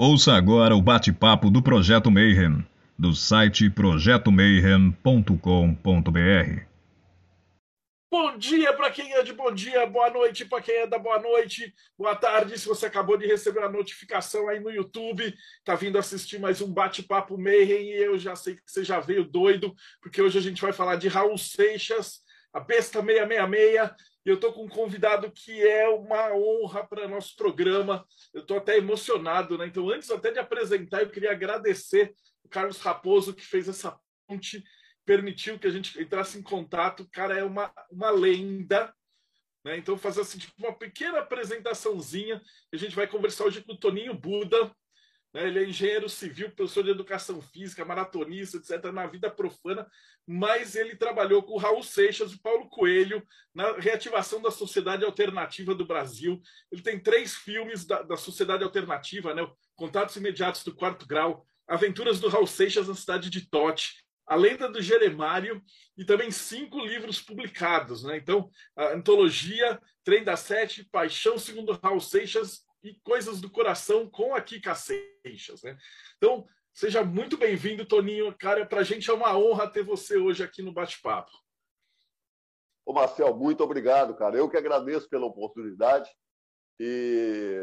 Ouça agora o bate-papo do Projeto Mayhem, do site projetomayhem.com.br. Bom dia para quem é de bom dia, boa noite para quem é da boa noite, boa tarde. Se você acabou de receber a notificação aí no YouTube, tá vindo assistir mais um bate-papo Mayhem e eu já sei que você já veio doido, porque hoje a gente vai falar de Raul Seixas, a besta 666, e eu estou com um convidado que é uma honra para nosso programa. Eu estou até emocionado, né? Então, antes até de apresentar, eu queria agradecer o Carlos Raposo, que fez essa ponte, permitiu que a gente entrasse em contato. O cara é uma, uma lenda. Né? Então, fazer assim, tipo, uma pequena apresentaçãozinha. A gente vai conversar hoje com o Toninho Buda? Ele é engenheiro civil, professor de educação física, maratonista, etc., na vida profana, mas ele trabalhou com Raul Seixas e Paulo Coelho na reativação da sociedade alternativa do Brasil. Ele tem três filmes da, da sociedade alternativa, né? Contatos Imediatos do Quarto Grau, Aventuras do Raul Seixas na cidade de Tote, a Lenda do Jeremário e também cinco livros publicados. Né? Então, a antologia Trem da Sete, Paixão segundo Raul Seixas e Coisas do Coração com a Kika Seixas. Né? Então, seja muito bem-vindo, Toninho. Cara, para a gente é uma honra ter você hoje aqui no Bate-Papo. Ô, Marcel, muito obrigado, cara. Eu que agradeço pela oportunidade. E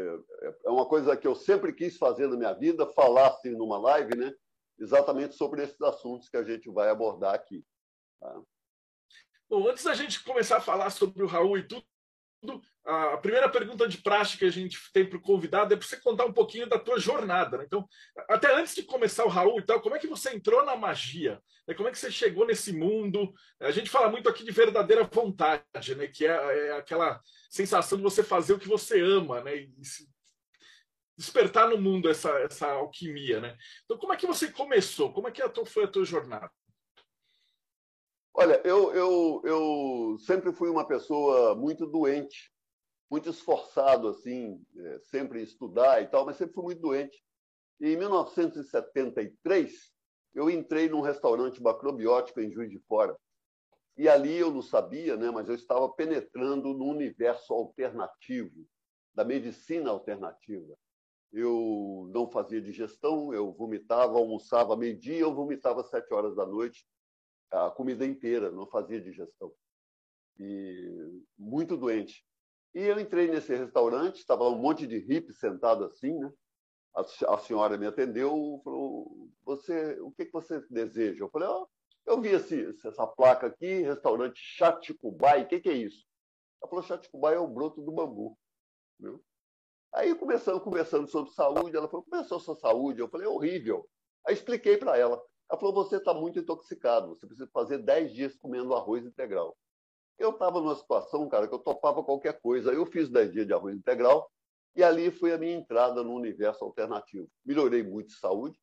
é uma coisa que eu sempre quis fazer na minha vida, falar assim numa live, né? Exatamente sobre esses assuntos que a gente vai abordar aqui. Tá? Bom, antes da gente começar a falar sobre o Raul e tudo, a primeira pergunta de prática que a gente tem para o convidado é para você contar um pouquinho da tua jornada. Né? Então, até antes de começar o Raul e tal, como é que você entrou na magia? Né? Como é que você chegou nesse mundo? A gente fala muito aqui de verdadeira vontade, né? que é, é aquela sensação de você fazer o que você ama, né? E despertar no mundo essa, essa alquimia. Né? Então, como é que você começou? Como é que a tua, foi a tua jornada? Olha, eu, eu, eu sempre fui uma pessoa muito doente, muito esforçado, assim, é, sempre estudar e tal, mas sempre fui muito doente. E em 1973, eu entrei num restaurante macrobiótico em Juiz de Fora. E ali eu não sabia, né, mas eu estava penetrando no universo alternativo, da medicina alternativa. Eu não fazia digestão, eu vomitava, almoçava meio-dia, eu vomitava às sete horas da noite a comida inteira, não fazia digestão. E muito doente. E eu entrei nesse restaurante, estava um monte de hippie sentado assim, né? A, a senhora me atendeu, falou: "Você, o que, que você deseja?" Eu falei: oh, eu vi esse, essa placa aqui, restaurante Chaticubai, o que, que é isso? Ela falou: Chaticubai é o broto do bambu. Viu? Aí começando, conversando sobre saúde, ela falou: começou a sua saúde? Eu falei: é horrível. Aí expliquei para ela. Ela falou: você está muito intoxicado, você precisa fazer 10 dias comendo arroz integral. Eu estava numa situação, cara, que eu topava qualquer coisa. Eu fiz 10 dias de arroz integral e ali foi a minha entrada no universo alternativo. Melhorei muito de saúde,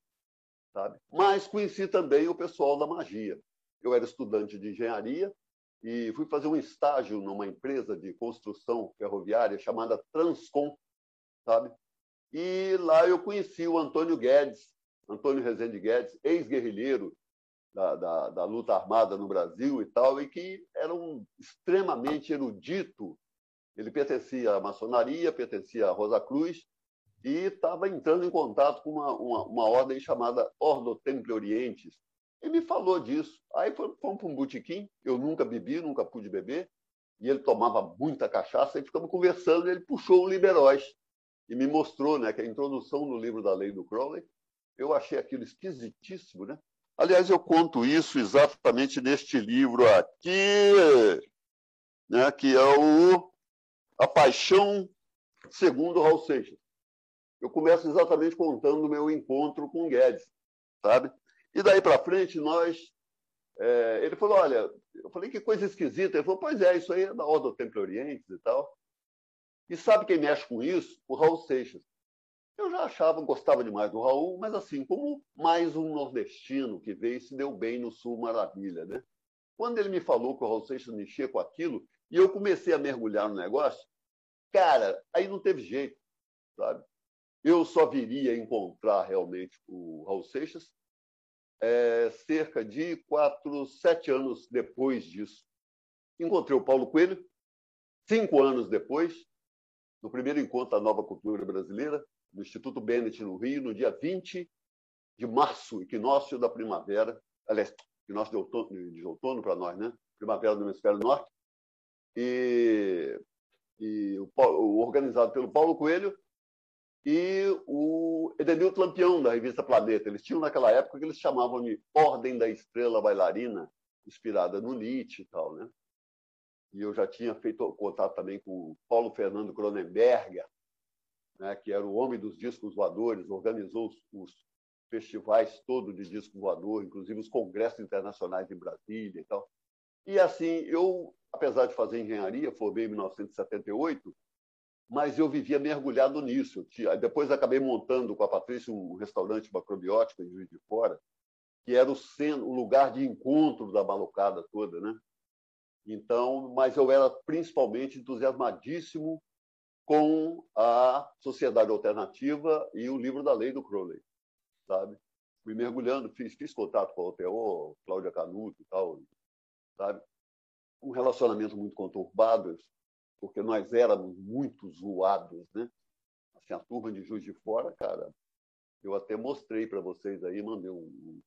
sabe? Mas conheci também o pessoal da magia. Eu era estudante de engenharia e fui fazer um estágio numa empresa de construção ferroviária chamada Transcom, sabe? E lá eu conheci o Antônio Guedes, Antônio Rezende Guedes, ex-guerrilheiro da, da, da, luta armada no Brasil e tal, e que era um extremamente erudito. Ele pertencia à maçonaria, pertencia à Rosa Cruz, e estava entrando em contato com uma, uma, uma ordem chamada Ordo Templi Orientes. E me falou disso. Aí fomos para um botequim, eu nunca bebi, nunca pude beber, e ele tomava muita cachaça, e ficamos conversando, e ele puxou o Liberóis, e me mostrou né, que a introdução no livro da lei do Crowley eu achei aquilo esquisitíssimo, né? Aliás, eu conto isso exatamente neste livro aqui, né, que é o A Paixão Segundo Raul Seixas. Eu começo exatamente contando o meu encontro com Guedes, sabe? E daí para frente, nós. É, ele falou: olha, eu falei que coisa esquisita. Ele falou: pois é, isso aí é da Ordem do Templo Oriente e tal. E sabe quem mexe com isso? O Raul Seixas. Eu já achava, gostava demais do Raul, mas assim, como mais um nordestino que veio e se deu bem no Sul Maravilha, né? Quando ele me falou que o Raul Seixas mexia com aquilo, e eu comecei a mergulhar no negócio, cara, aí não teve jeito, sabe? Eu só viria encontrar realmente o Raul Seixas é, cerca de quatro, sete anos depois disso. Encontrei o Paulo Coelho, cinco anos depois, no primeiro encontro da nova cultura brasileira, no Instituto Bennett, no Rio, no dia 20 de março, equinócio da primavera, aliás, equinócio de outono, outono para nós, né? Primavera do Hemisfério Norte. E, e o, o, organizado pelo Paulo Coelho e o Edenilton Lampião, da revista Planeta. Eles tinham, naquela época, que eles chamavam de Ordem da Estrela Bailarina, inspirada no Nietzsche e tal, né? E eu já tinha feito contato também com o Paulo Fernando Cronenberger, né, que era o homem dos discos voadores, organizou os, os festivais todos de disco voador, inclusive os congressos internacionais em Brasília e tal. E assim, eu, apesar de fazer engenharia, formei em 1978, mas eu vivia mergulhado nisso. Depois acabei montando com a Patrícia um restaurante macrobiótico em Juiz de Fora, que era o, centro, o lugar de encontro da malucada toda, né? Então, mas eu era principalmente entusiasmadíssimo com a Sociedade Alternativa e o livro da lei do Crowley, sabe? Fui mergulhando, fiz, fiz contato com a OTO, Cláudia Canuto e tal, sabe? Um relacionamento muito conturbado, porque nós éramos muito zoados, né? Assim, a turma de Juiz de Fora, cara, eu até mostrei para vocês aí, mandei um,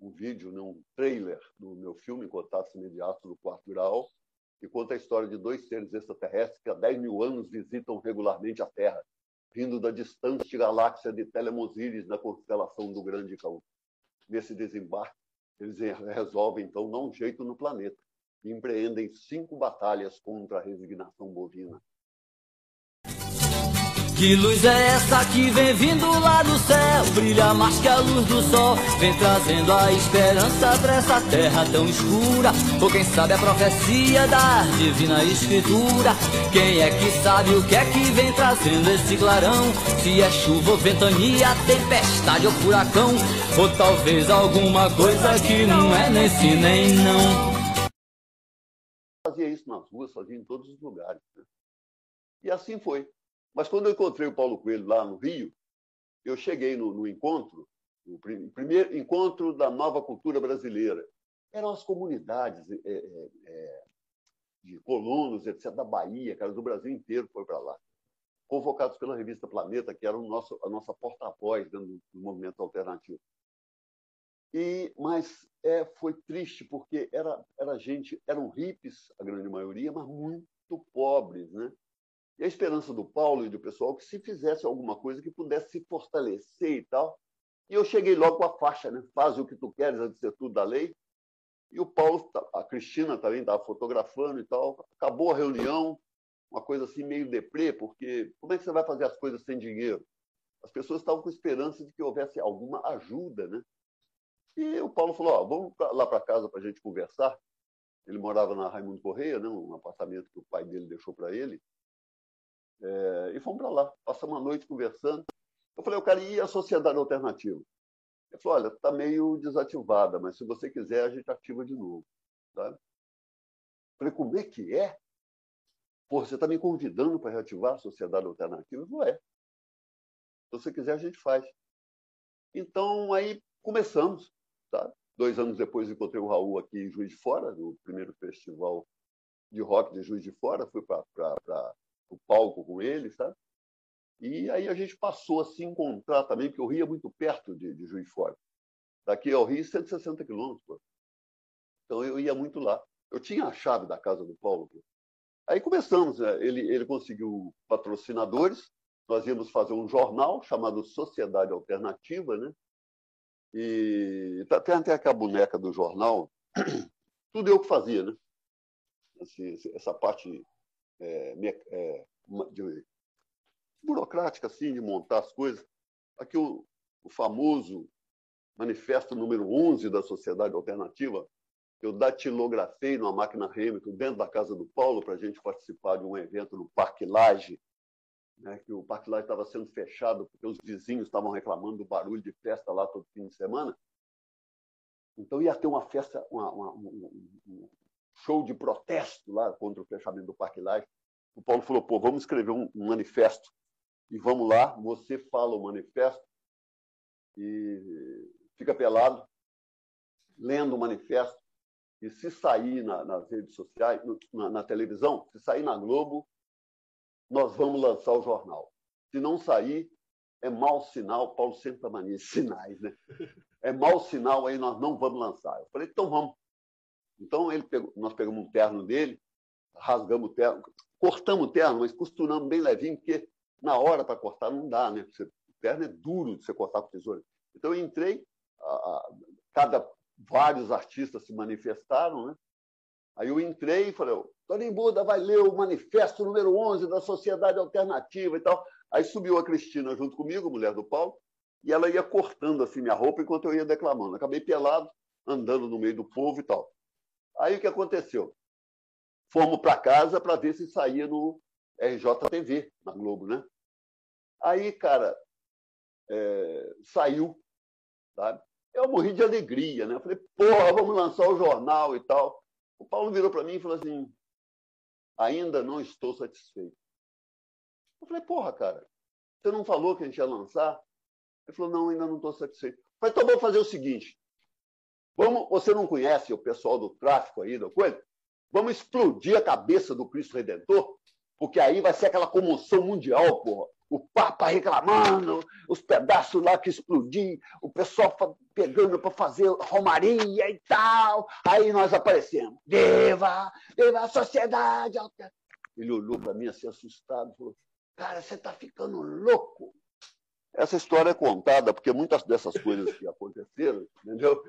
um vídeo, né, um trailer do meu filme Contatos Imediatos do Quarto Grau, que conta a história de dois seres extraterrestres que há 10 mil anos visitam regularmente a Terra, vindo da distante galáxia de Telemosiris, na constelação do Grande Cão. Nesse desembarque, eles resolvem, então, dar um jeito no planeta e empreendem cinco batalhas contra a resignação bovina. Que luz é essa que vem vindo lá do céu? Brilha mais que a luz do sol, vem trazendo a esperança pra essa terra tão escura. Ou quem sabe a profecia da divina escritura? Quem é que sabe o que é que vem trazendo esse clarão? Se é chuva ou ventania, tempestade ou furacão, ou talvez alguma coisa que não é nesse nem não. Fazia isso nas ruas, fazia em todos os lugares. Né? E assim foi. Mas quando eu encontrei o Paulo Coelho lá no Rio, eu cheguei no, no encontro, no primeiro encontro da nova cultura brasileira. Eram as comunidades é, é, de colonos, etc., da Bahia, cara, do Brasil inteiro foi para lá. Convocados pela revista Planeta, que era o nosso, a nossa porta-voz do, do movimento alternativo. E, mas é, foi triste porque era, era gente, eram hippies, a grande maioria, mas muito pobres, né? E a esperança do Paulo e do pessoal que se fizesse alguma coisa que pudesse se fortalecer e tal. E eu cheguei logo com a faixa, né? Faz o que tu queres, antes de tudo da lei. E o Paulo, a Cristina também estava fotografando e tal. Acabou a reunião, uma coisa assim meio deprê, porque como é que você vai fazer as coisas sem dinheiro? As pessoas estavam com esperança de que houvesse alguma ajuda, né? E o Paulo falou: ó, vamos lá para casa para a gente conversar. Ele morava na Raimundo Correia, né? um apartamento que o pai dele deixou para ele. É, e fomos para lá, passamos a noite conversando. Eu falei, eu quero ir à sociedade alternativa. Ele falou, olha, está meio desativada, mas se você quiser, a gente ativa de novo. Sabe? Eu falei, como é que é? Pô, você está me convidando para reativar a sociedade alternativa? Não é. Se você quiser, a gente faz. Então, aí começamos. Tá? Dois anos depois, encontrei o Raul aqui em Juiz de Fora, no primeiro festival de rock de Juiz de Fora. Fui para o palco com ele, sabe? E aí a gente passou a se encontrar também, porque o Rio é muito perto de, de Juiz de Fora. Daqui ao Rio, 160 quilômetros. Então eu ia muito lá. Eu tinha a chave da casa do Paulo. Pô. Aí começamos. Né? Ele, ele conseguiu patrocinadores. Nós íamos fazer um jornal chamado Sociedade Alternativa, né? E tem até aquela boneca do jornal. Tudo eu que fazia, né? Assim, essa parte é, é, de, burocrática, assim, de montar as coisas. Aqui o, o famoso manifesto número 11 da Sociedade Alternativa, eu datilografei numa máquina Hamilton dentro da casa do Paulo para a gente participar de um evento no Parque Laje, né, que o Parque Laje estava sendo fechado porque os vizinhos estavam reclamando do barulho de festa lá todo fim de semana. Então ia ter uma festa, uma, uma, um, show de protesto lá contra o fechamento do Parque Laje. O Paulo falou: pô, vamos escrever um, um manifesto e vamos lá. Você fala o manifesto e fica pelado, lendo o manifesto. E se sair na, nas redes sociais, na, na televisão, se sair na Globo, nós vamos lançar o jornal. Se não sair, é mau sinal. Paulo sempre mania, sinais, né? É mau sinal, aí nós não vamos lançar. Eu falei, então vamos. Então ele pegou, nós pegamos um terno dele, rasgamos o terno, cortamos o terno, mas costuramos bem levinho, porque na hora para cortar não dá, né? o terno é duro de você cortar com tesoura. Então eu entrei, a, a, cada vários artistas se manifestaram, né? Aí eu entrei e falei, Toninho Buda vai ler o manifesto número 11 da Sociedade Alternativa e tal. Aí subiu a Cristina junto comigo, mulher do Paulo, e ela ia cortando assim minha roupa enquanto eu ia declamando. Acabei pelado, andando no meio do povo e tal. Aí o que aconteceu? Fomos para casa para ver se saía no RJTV, na Globo, né? Aí, cara, é, saiu, sabe? Eu morri de alegria, né? Eu falei, porra, vamos lançar o jornal e tal. O Paulo virou para mim e falou assim: ainda não estou satisfeito. Eu falei, porra, cara, você não falou que a gente ia lançar? Ele falou, não, ainda não estou satisfeito. Eu falei, então vamos fazer o seguinte: vamos, você não conhece o pessoal do tráfico aí da coisa? Vamos explodir a cabeça do Cristo Redentor, porque aí vai ser aquela comoção mundial, porra o Papa reclamando, os pedaços lá que explodiam, o pessoal pegando para fazer romaria e tal. Aí nós aparecemos. Viva! Viva a sociedade! Ele olhou para mim assim, assustado, falou: Cara, você está ficando louco. Essa história é contada, porque muitas dessas coisas que aconteceram, entendeu?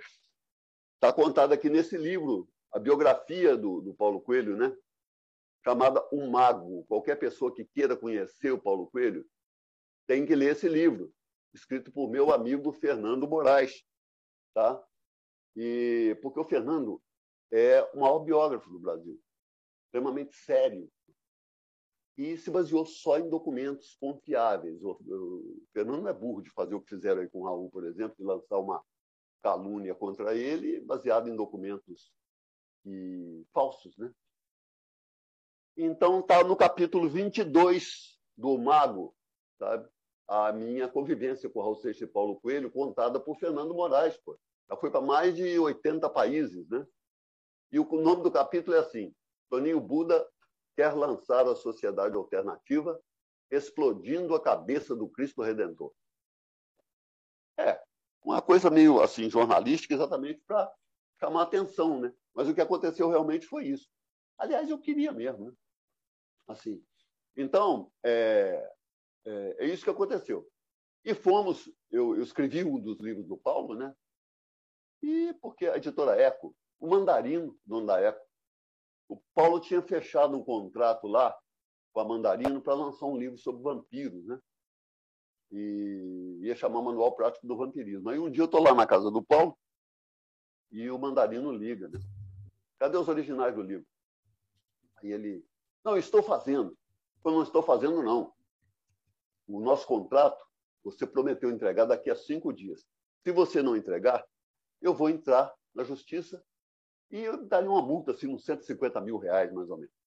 Está contada aqui nesse livro, a biografia do, do Paulo Coelho, né? chamada Um Mago. Qualquer pessoa que queira conhecer o Paulo Coelho tem que ler esse livro, escrito por meu amigo Fernando Moraes. Tá? E, porque o Fernando é o maior biógrafo do Brasil, extremamente sério, e se baseou só em documentos confiáveis. O, o Fernando não é burro de fazer o que fizeram aí com o Raul, por exemplo, de lançar uma calúnia contra ele baseada em documentos e, falsos, né? Então, está no capítulo 22 do Mago, sabe? a minha convivência com Raul Seixas e Paulo Coelho, contada por Fernando Moraes. Pô. Já foi para mais de 80 países. Né? E o nome do capítulo é assim: Toninho Buda quer lançar a sociedade alternativa, explodindo a cabeça do Cristo Redentor. É, uma coisa meio assim jornalística, exatamente para chamar atenção, né? Mas o que aconteceu realmente foi isso. Aliás, eu queria mesmo, né? Assim. Então, é, é, é isso que aconteceu. E fomos, eu, eu, escrevi um dos livros do Paulo, né? E porque a editora Eco, o Mandarino, dono da Eco, o Paulo tinha fechado um contrato lá com a Mandarino para lançar um livro sobre vampiros, né? E ia chamar Manual Prático do Vampirismo. Aí um dia eu estou lá na casa do Paulo e o Mandarino liga, né? Cadê os originais do livro? Aí ele, não, estou fazendo. Eu não estou fazendo, não. O nosso contrato, você prometeu entregar daqui a cinco dias. Se você não entregar, eu vou entrar na justiça e dar uma multa, assim, uns 150 mil reais, mais ou menos.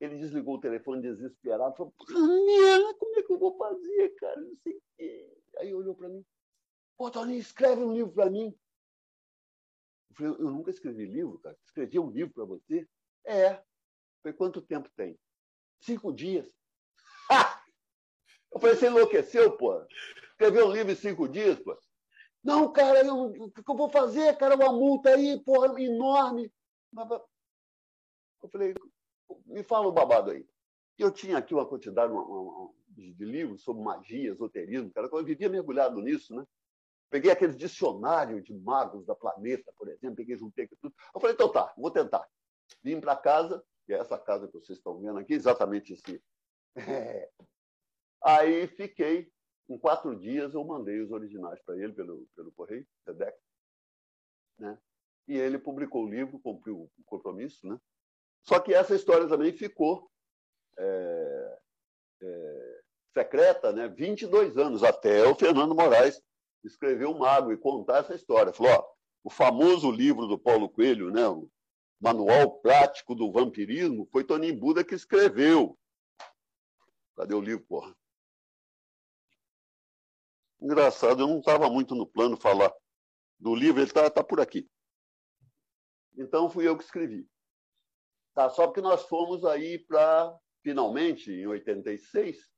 Ele desligou o telefone desesperado, falou, como é que eu vou fazer, cara? Não sei o quê. Aí olhou para mim, pô, Toninho, escreve um livro para mim. Eu falei, eu nunca escrevi livro, cara. Escrevi um livro para você? É. Foi quanto tempo tem? Cinco dias. Ha! Eu falei, você enlouqueceu, pô? Escreveu um livro em cinco dias, pô? Não, cara, eu, o que eu vou fazer, cara? Uma multa aí, porra, enorme. Eu falei, me fala o babado aí. Eu tinha aqui uma quantidade uma, uma, de livros sobre magia, esoterismo, cara, eu vivia mergulhado nisso, né? Peguei aquele dicionário de magos da planeta, por exemplo, peguei, juntei tudo. Eu falei, então tá, vou tentar. Vim para casa, que é essa casa que vocês estão vendo aqui, exatamente esse. É. Aí fiquei, em quatro dias eu mandei os originais para ele pelo, pelo correio, SEDEC, né? E ele publicou o livro, cumpriu o compromisso, né? Só que essa história também ficou é, é, secreta, né? 22 anos, até o Fernando Moraes escrever o Mago e contar essa história. Falou, ó, o famoso livro do Paulo Coelho, né? O Manual Prático do Vampirismo, foi Toninho Buda que escreveu. Cadê o livro, porra? Engraçado, eu não estava muito no plano falar do livro, ele está tá por aqui. Então fui eu que escrevi. Tá, só que nós fomos aí para, finalmente, em 86.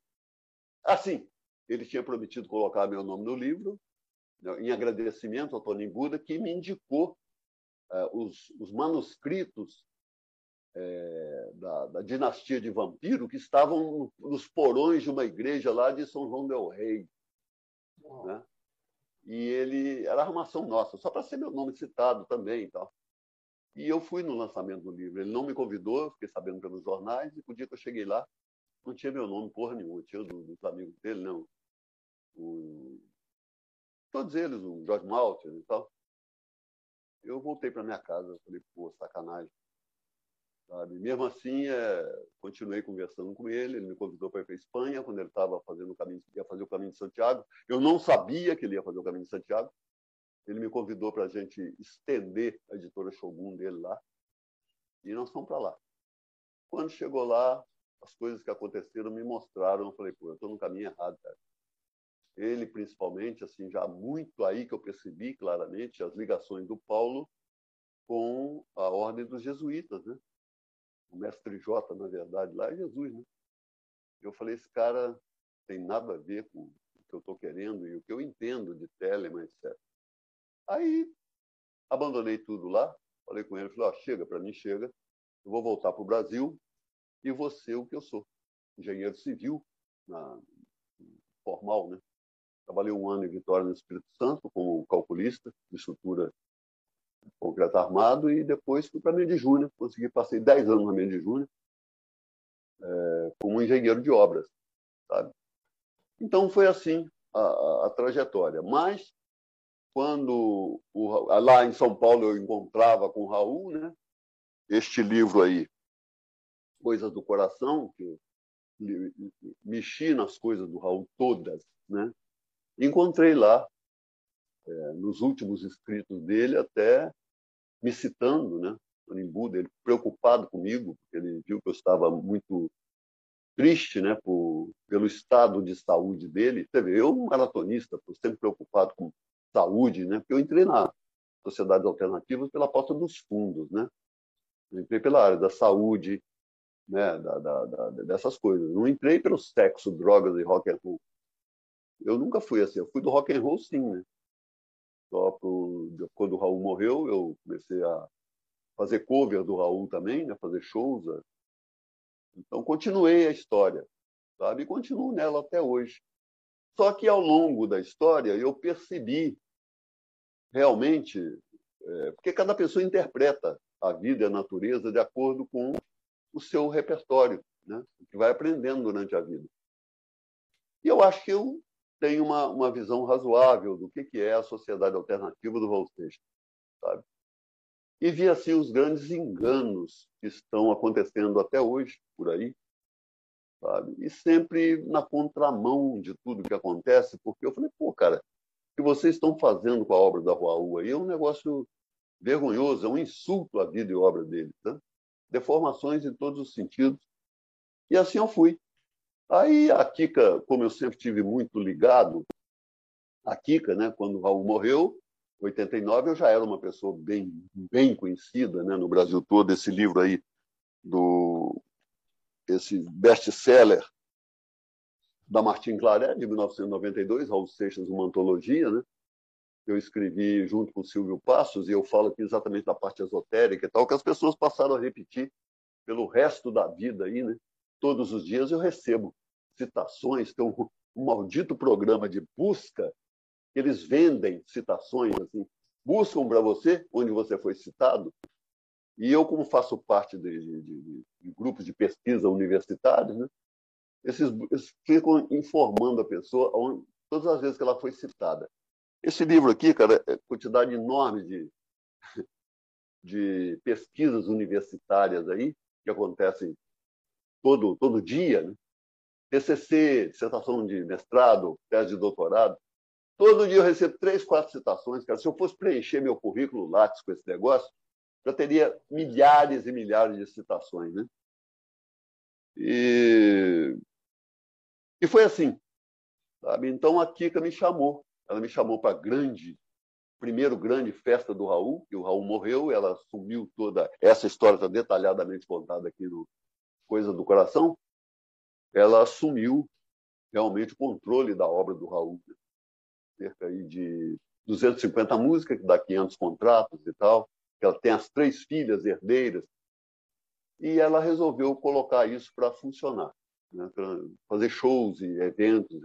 Assim, ele tinha prometido colocar meu nome no livro, né, em agradecimento ao Tony Buda, que me indicou uh, os, os, manuscritos é, da, da, dinastia de vampiro que estavam nos porões de uma igreja lá de São João del Rei. Né? E ele era armação nossa, só para ser meu nome citado também. Tal. E eu fui no lançamento do livro. Ele não me convidou, fiquei sabendo pelos jornais, e o dia que eu cheguei lá, não tinha meu nome porra nenhuma, tinha do, dos amigos dele, não. O, todos eles, o George Malter e tal. Eu voltei para minha casa, falei, pô, sacanagem. Sabe? Mesmo assim, é, continuei conversando com ele. Ele me convidou para ir para a Espanha quando ele estava fazendo o caminho, ia fazer o caminho de Santiago. Eu não sabia que ele ia fazer o caminho de Santiago. Ele me convidou para a gente estender a editora Shogun dele lá. E nós fomos para lá. Quando chegou lá, as coisas que aconteceram me mostraram. Eu falei, pô, eu estou no caminho errado, cara. Ele, principalmente, assim, já muito aí que eu percebi claramente as ligações do Paulo com a ordem dos jesuítas, né? O mestre J, na verdade, lá é Jesus, né? Eu falei, esse cara tem nada a ver com o que eu estou querendo e o que eu entendo de Telemann, etc. Aí abandonei tudo lá, falei com ele, falei, oh, chega, para mim chega, eu vou voltar para o Brasil e vou ser o que eu sou, engenheiro civil, na, formal, né? Trabalhei um ano em Vitória, no Espírito Santo, como calculista de estrutura concreto armado e depois fui para a de Júnior, consegui, passei 10 anos na de Júnior é, como engenheiro de obras, sabe? Então foi assim a, a trajetória. Mas quando o, lá em São Paulo eu encontrava com o Raul, né? Este livro aí, Coisas do Coração, que mexi nas coisas do Raul todas, né? Encontrei lá, é, nos últimos escritos dele, até me citando, né? Buda, ele preocupado comigo, porque ele viu que eu estava muito triste, né, por, pelo estado de saúde dele. Teve eu, um maratonista, sempre preocupado com saúde, né? Porque eu entrei na sociedades alternativas pela porta dos fundos, né? Eu entrei pela área da saúde, né? Da, da, da, dessas coisas. Não entrei pelo sexo, drogas e rock and roll. Eu nunca fui assim. Eu fui do rock and roll, sim, né? Só pro... quando o Raul morreu, eu comecei a fazer cover do Raul também, né? Fazer shows. Né? Então continuei a história, sabe? E continuo nela até hoje. Só que ao longo da história eu percebi realmente, é, porque cada pessoa interpreta a vida e a natureza de acordo com o seu repertório, né? o que vai aprendendo durante a vida. E eu acho que eu tenho uma, uma visão razoável do que, que é a sociedade alternativa do Seixas, sabe? E vi assim os grandes enganos que estão acontecendo até hoje por aí, sabe? E sempre na contramão de tudo que acontece, porque eu falei, pô, cara, que vocês estão fazendo com a obra da Raul aí é um negócio vergonhoso, é um insulto à vida e obra dele, tá? Deformações em todos os sentidos. E assim eu fui. Aí a Kika, como eu sempre tive muito ligado, a Kika, né, quando o Raul morreu, em 89, eu já era uma pessoa bem, bem conhecida né, no Brasil todo. Esse livro aí do esse best-seller da Martin Claret, de 1992, Raul Seixas, uma antologia, né? Eu escrevi junto com o Silvio Passos, e eu falo aqui exatamente da parte esotérica e tal, que as pessoas passaram a repetir pelo resto da vida aí, né? Todos os dias eu recebo citações, tem um, um maldito programa de busca, eles vendem citações, assim, buscam para você onde você foi citado, e eu, como faço parte de, de, de, de grupos de pesquisa universitários, né, esses, esses, ficam informando a pessoa onde, todas as vezes que ela foi citada. Esse livro aqui, cara, é quantidade enorme de, de pesquisas universitárias aí, que acontecem todo, todo dia, né? TCC, dissertação de mestrado, tese de doutorado. Todo dia eu recebo três, quatro citações. Cara. Se eu fosse preencher meu currículo Lattes com esse negócio, já teria milhares e milhares de citações. Né? E, e foi assim. Sabe? Então a Kika me chamou. Ela me chamou para a grande, primeiro grande festa do Raul, que o Raul morreu, ela assumiu toda. Essa história está detalhadamente contada aqui no Coisa do Coração. Ela assumiu realmente o controle da obra do Raul. Né? Cerca aí de 250 músicas, que dá 500 contratos e tal. Ela tem as três filhas herdeiras. E ela resolveu colocar isso para funcionar, né? fazer shows e eventos.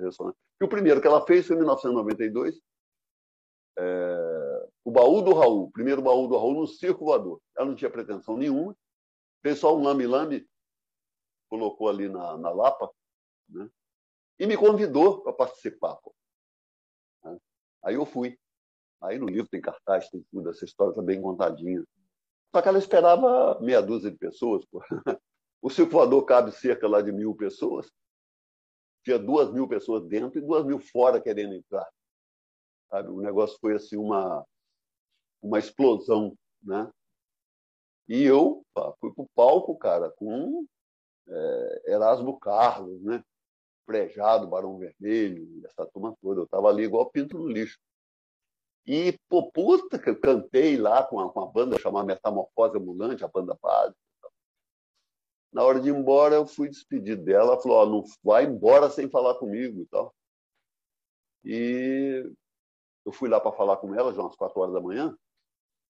E o primeiro que ela fez foi em 1992, é, o baú do Raul, o primeiro baú do Raul no Circo Voador. Ela não tinha pretensão nenhuma, fez só um lambe-lambe, colocou ali na, na Lapa, né? e me convidou para participar. Pô. Né? Aí eu fui. Aí no livro tem cartaz, tem tudo, essa história está bem contadinha. Só que ela esperava meia dúzia de pessoas. Pô. O Circo Voador cabe cerca lá de mil pessoas. Tinha duas mil pessoas dentro e duas mil fora querendo entrar. Sabe? O negócio foi assim uma, uma explosão. Né? E eu pá, fui para o palco, cara, com é, Erasmo Carlos, né? Prejado, Barão Vermelho, essa turma toda. Eu estava ali igual pinto no lixo. E, pô, puta, que eu cantei lá com a, com a banda chamada Metamorfose Ambulante, a banda base. Na hora de ir embora, eu fui despedir dela. Ela falou: oh, não vai embora sem falar comigo e tal. E eu fui lá para falar com ela, já umas quatro horas da manhã,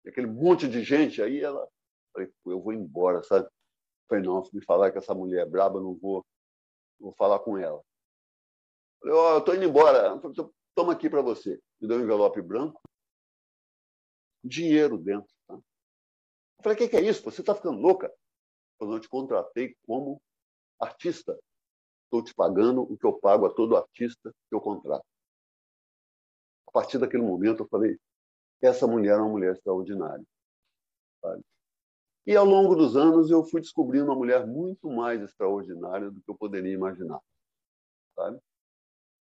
e aquele monte de gente aí, ela, falei, eu vou embora, sabe? falei, não, se me falar que essa mulher é braba, eu não vou, vou falar com ela. falei, ó, oh, eu tô indo embora, falei, toma aqui para você. Me deu um envelope branco, dinheiro dentro. Tá? Eu falei, o que, que é isso? Você está ficando louca? Eu não te contratei como artista. Estou te pagando o que eu pago a todo artista que eu contrato partir daquele momento, eu falei: essa mulher é uma mulher extraordinária. Sabe? E ao longo dos anos, eu fui descobrindo uma mulher muito mais extraordinária do que eu poderia imaginar. Sabe?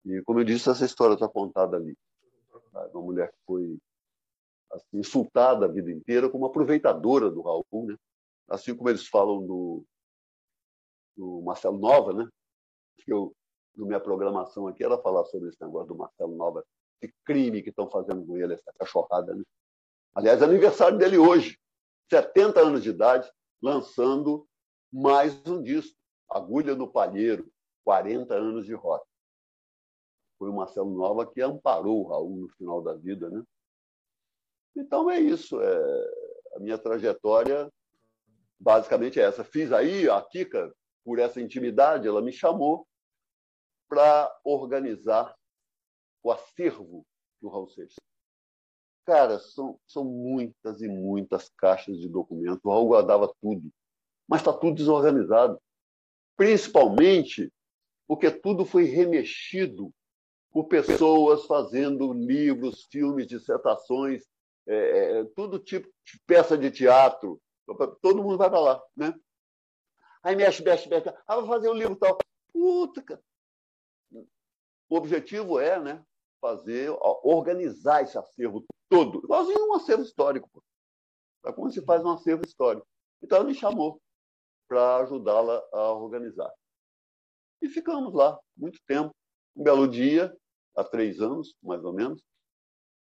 E, como eu disse, essa história está contada ali. Sabe? Uma mulher que foi assim, insultada a vida inteira como aproveitadora do Raul, né? Assim como eles falam do, do Marcelo Nova, né? que eu, na minha programação aqui, era falar sobre esse negócio do Marcelo Nova de crime que estão fazendo com ele, essa cachorrada. Né? Aliás, é aniversário dele hoje, 70 anos de idade, lançando mais um disco, Agulha no Palheiro, 40 anos de rock. Foi o Marcelo Nova que amparou o Raul no final da vida. Né? Então é isso. É... A minha trajetória basicamente é essa. Fiz aí a Kika, por essa intimidade, ela me chamou para organizar o acervo do Raul Seixas. Cara, são, são muitas e muitas caixas de documentos. O Raul guardava tudo, mas está tudo desorganizado. Principalmente porque tudo foi remexido por pessoas fazendo livros, filmes, dissertações, é, é tudo tipo de peça de teatro. Todo mundo vai para lá, né? Aí mexe, mexe, mexe. Ah, vai fazer um livro tal. Puta, cara. O objetivo é né, fazer, organizar esse acervo todo, igualzinho um acervo histórico. Pô. É como se faz um acervo histórico. Então ela me chamou para ajudá-la a organizar. E ficamos lá muito tempo. Um belo dia, há três anos, mais ou menos,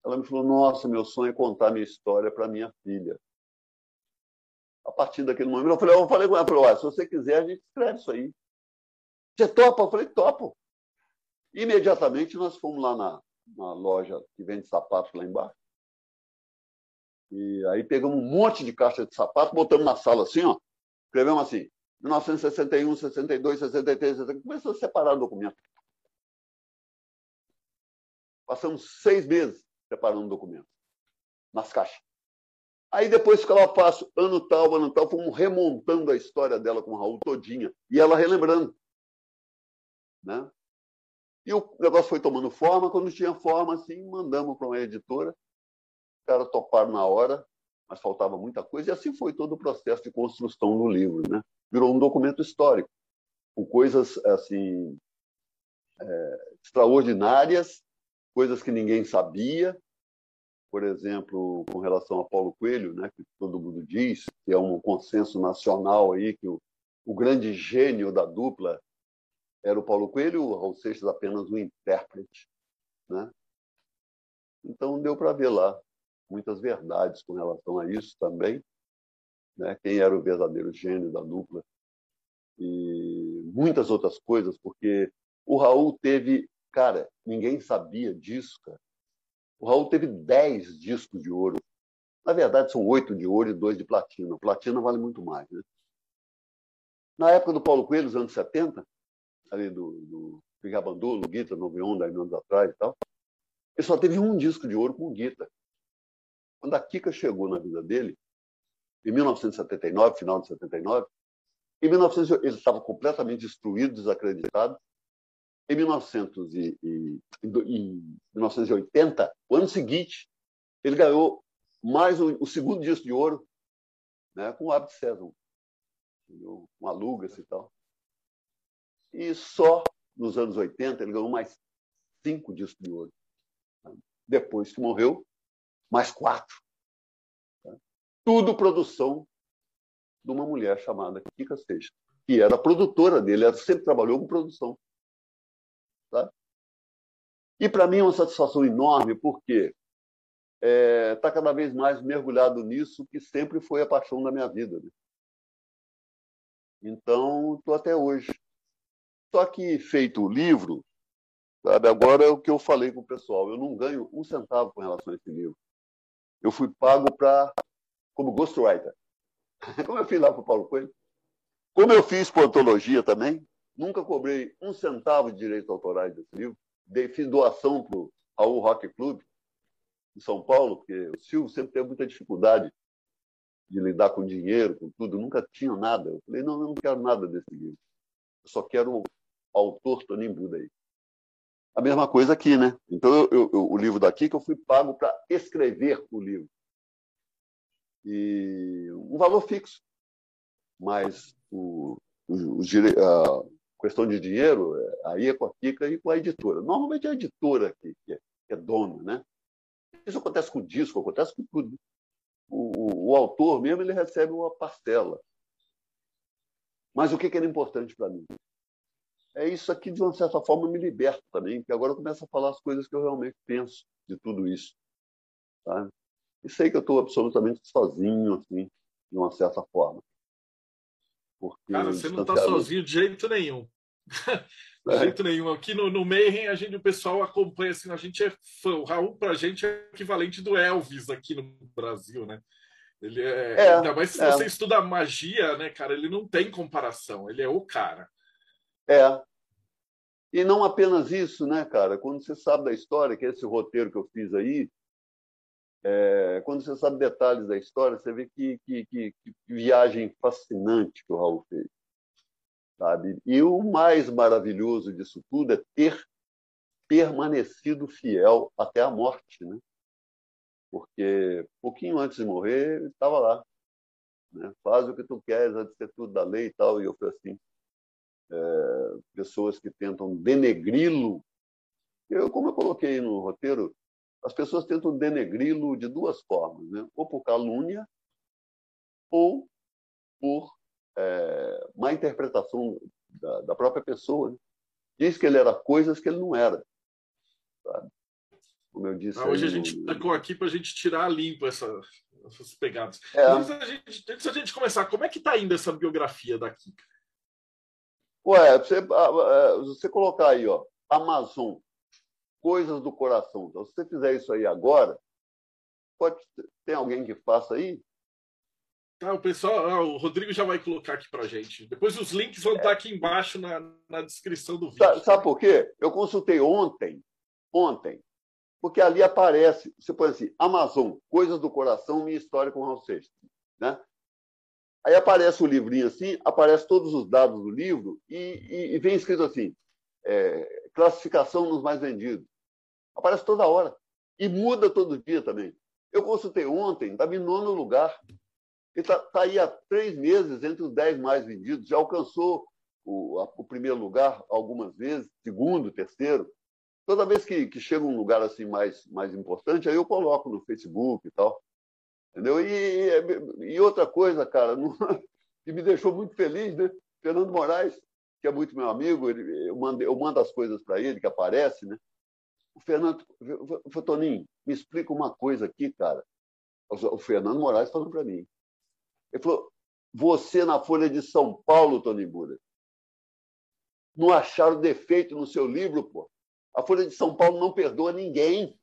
ela me falou: Nossa, meu sonho é contar minha história para minha filha. A partir daquele momento, eu falei, eu falei com ela: falei, Se você quiser, a gente escreve isso aí. Você topa? Eu falei: Topo. Imediatamente nós fomos lá na, na loja que vende sapatos lá embaixo. E aí pegamos um monte de caixa de sapato, botamos na sala assim, ó. Escrevemos assim, 1961, 62, 63, 63. Começou a separar o documento. Passamos seis meses preparando o documento nas caixas. Aí depois ficava fácil, ano tal, ano tal, fomos remontando a história dela com o Raul todinha. E ela relembrando. Né? E o negócio foi tomando forma. Quando tinha forma, assim, mandamos para uma editora. Os caras toparam na hora, mas faltava muita coisa. E assim foi todo o processo de construção do livro. Né? Virou um documento histórico, com coisas assim é, extraordinárias, coisas que ninguém sabia. Por exemplo, com relação a Paulo Coelho, né, que todo mundo diz que é um consenso nacional aí que o, o grande gênio da dupla era o Paulo Coelho, o Raul Seixas apenas um intérprete. Né? Então deu para ver lá muitas verdades com relação a isso também, né? quem era o verdadeiro gênio da dupla e muitas outras coisas, porque O Raul teve, cara, ninguém sabia disso, cara. O Raul teve 10 discos de ouro. Na verdade, são oito de ouro e dois de platina. Platina vale muito mais, né? Na época do Paulo Coelho, nos anos 70, ali do, do Pigabandu, Guita, Novion, 10 anos atrás e tal, ele só teve um disco de ouro com o Guita. Quando a Kika chegou na vida dele, em 1979, final de 79, em 1900, ele estava completamente destruído, desacreditado. Em, 1900 e, e, em 1980, o ano seguinte, ele ganhou mais o, o segundo disco de ouro né, com o Abd César, com alugas e tal. E só nos anos 80 ele ganhou mais cinco discos de ouro. Depois que morreu, mais quatro. Tudo produção de uma mulher chamada Kika Seixas, que era produtora dele, ela sempre trabalhou com produção. Tá? E para mim é uma satisfação enorme, porque está é, tá cada vez mais mergulhado nisso que sempre foi a paixão da minha vida. Né? Então, estou até hoje. Só que, feito o livro, sabe, agora é o que eu falei com o pessoal, eu não ganho um centavo com relação a esse livro. Eu fui pago para como ghostwriter. Como eu fiz lá para o Paulo Coelho. Como eu fiz com antologia também, nunca cobrei um centavo de direitos autorais desse livro. Dei, fiz doação para o Raul Rock Club, em São Paulo, porque o Silvio sempre teve muita dificuldade de lidar com dinheiro, com tudo. Nunca tinha nada. Eu falei, não, eu não quero nada desse livro. Eu só quero o autor Toninho Buda aí. A mesma coisa aqui, né? Então, eu, eu, o livro daqui que eu fui pago para escrever o livro e um valor fixo. Mas o, o, o questão de dinheiro aí é com a Kika e com a editora. Normalmente é a editora que, que, é, que é dona, né? Isso acontece com o disco, acontece com tudo. O, o, autor mesmo ele recebe uma parcela. Mas o que, que era importante para mim? É isso aqui, de uma certa forma, me liberta também, porque agora eu começo a falar as coisas que eu realmente penso de tudo isso. Tá? E sei que eu estou absolutamente sozinho, assim, de uma certa forma. Porque Cara, você não está sozinho de jeito nenhum. de é. jeito nenhum. Aqui no, no Mayhem, a gente, o pessoal acompanha, assim, a gente é fã. O Raul, para a gente, é equivalente do Elvis aqui no Brasil, né? Ele é, é ainda mais se é. você estuda magia, né, cara? Ele não tem comparação, ele é o cara. É. E não apenas isso, né, cara? Quando você sabe da história, que é esse roteiro que eu fiz aí, é, quando você sabe detalhes da história, você vê que, que, que, que viagem fascinante que o Raul fez. Sabe? E o mais maravilhoso disso tudo é ter permanecido fiel até a morte, né? Porque pouquinho antes de morrer, ele estava lá. Né? Faz o que tu queres, antes de ser tudo da lei e tal. E eu falei assim, é, pessoas que tentam denegri-lo. Eu, como eu coloquei no roteiro, as pessoas tentam denegri-lo de duas formas, né? ou por calúnia, ou por é, má interpretação da, da própria pessoa. Né? Diz que ele era coisas que ele não era. Sabe? Como eu disse. Ah, hoje aí, a gente tacou aqui para a gente tirar limpo essa, essas pegadas. É. Antes, da gente, antes da gente começar, como é que está indo essa biografia da Kika? Ué, você, você colocar aí, ó, Amazon, coisas do coração. Então, se você fizer isso aí agora, pode tem alguém que faça aí? Ah, o pessoal, ah, o Rodrigo já vai colocar aqui para gente. Depois os links vão é. estar aqui embaixo na, na descrição do vídeo. Sabe, sabe, por quê? Eu consultei ontem, ontem, porque ali aparece, você põe assim, Amazon, Coisas do Coração, Minha História com Raul Seixas. Né? Aí aparece o livrinho assim, aparece todos os dados do livro e, e, e vem escrito assim, é, classificação nos mais vendidos. Aparece toda hora. E muda todo dia também. Eu consultei ontem, estava em nono lugar. Ele está tá aí há três meses entre os dez mais vendidos. Já alcançou o, a, o primeiro lugar algumas vezes, segundo, terceiro. Toda vez que, que chega um lugar assim mais, mais importante, aí eu coloco no Facebook e tal. Entendeu? E, e outra coisa, cara, não, que me deixou muito feliz, né? Fernando Moraes, que é muito meu amigo, ele, eu, mando, eu mando as coisas para ele, que aparece, né? O Fernando, Toninho, me explica uma coisa aqui, cara. O Fernando Moraes falou para mim. Ele falou: você na Folha de São Paulo, Toninho Buda, não acharam defeito no seu livro, pô. A Folha de São Paulo não perdoa ninguém.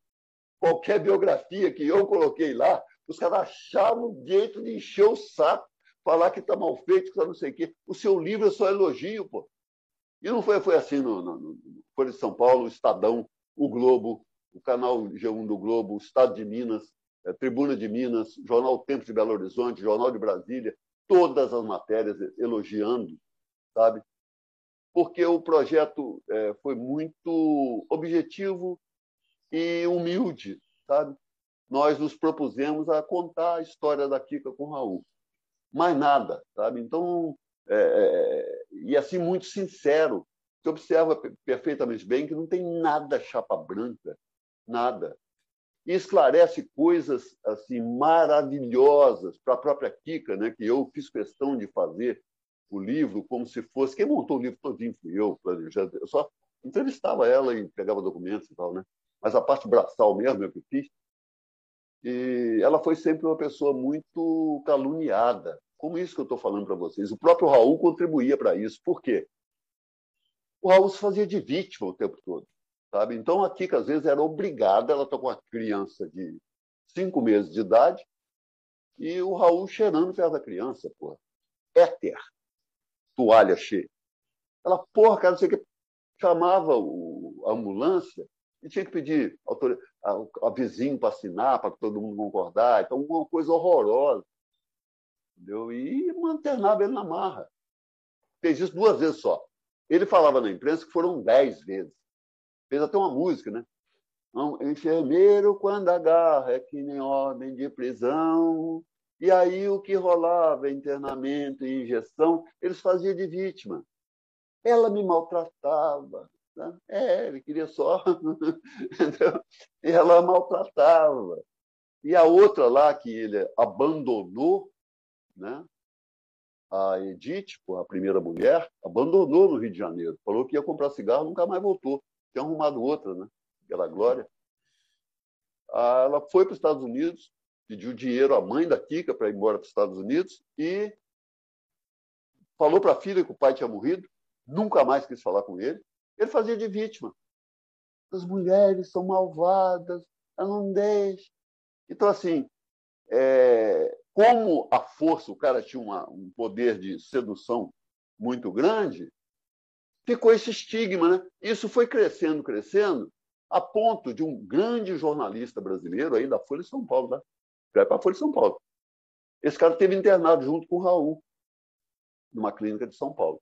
Qualquer biografia que eu coloquei lá, os caras achavam o jeito de encher o saco, falar que está mal feito, que está não sei o quê. O seu livro é só elogio, pô. E não foi, foi assim no, no, no Folha de São Paulo, o Estadão, o Globo, o canal G1 do Globo, o Estado de Minas, Tribuna de Minas, Jornal Tempo de Belo Horizonte, Jornal de Brasília, todas as matérias elogiando, sabe? Porque o projeto é, foi muito objetivo e humilde, sabe? Nós nos propusemos a contar a história da Kika com Raul. Mais nada, sabe? Então, é, é, e assim, muito sincero. Você observa perfeitamente bem que não tem nada chapa branca, nada. E esclarece coisas assim maravilhosas para a própria Kika, né, que eu fiz questão de fazer o livro como se fosse. Quem montou o livro todinho fui eu. Eu só entrevistava ela e pegava documentos e tal, né? Mas a parte braçal mesmo eu que fiz. E ela foi sempre uma pessoa muito caluniada, como isso que eu estou falando para vocês. O próprio Raul contribuía para isso. Por quê? O Raul se fazia de vítima o tempo todo. Sabe? Então, a Kika, às vezes, era obrigada, ela está com uma criança de cinco meses de idade, e o Raul cheirando perto da criança, porra. Éter. Toalha cheia. Ela, porra, cara, não sei o que. Chamava o, a ambulância e tinha que pedir a, a, a vizinho para assinar, para todo mundo concordar. Então, uma coisa horrorosa entendeu? e manternava ele na marra. Fez isso duas vezes só. Ele falava na imprensa que foram dez vezes. Fez até uma música, né? Enfermeiro, quando agarra, é que nem ordem de prisão. E aí o que rolava, internamento e injeção, eles faziam de vítima. Ela me maltratava. Né? É, ele queria só. e ela maltratava. E a outra lá que ele abandonou, né? a Edith, a primeira mulher, abandonou no Rio de Janeiro. Falou que ia comprar cigarro, nunca mais voltou. Tinha arrumado outra, né? Aquela Glória. Ah, ela foi para os Estados Unidos, pediu dinheiro à mãe da Kika para ir embora para os Estados Unidos e falou para a filha que o pai tinha morrido, nunca mais quis falar com ele. Ele fazia de vítima. As mulheres são malvadas, ela não deixa. Então, assim, é, como a força, o cara tinha uma, um poder de sedução muito grande, ficou esse estigma. Né? Isso foi crescendo, crescendo, a ponto de um grande jornalista brasileiro aí da Folha de São Paulo, né? vai para a Folha de São Paulo. Esse cara teve internado junto com o Raul, numa clínica de São Paulo.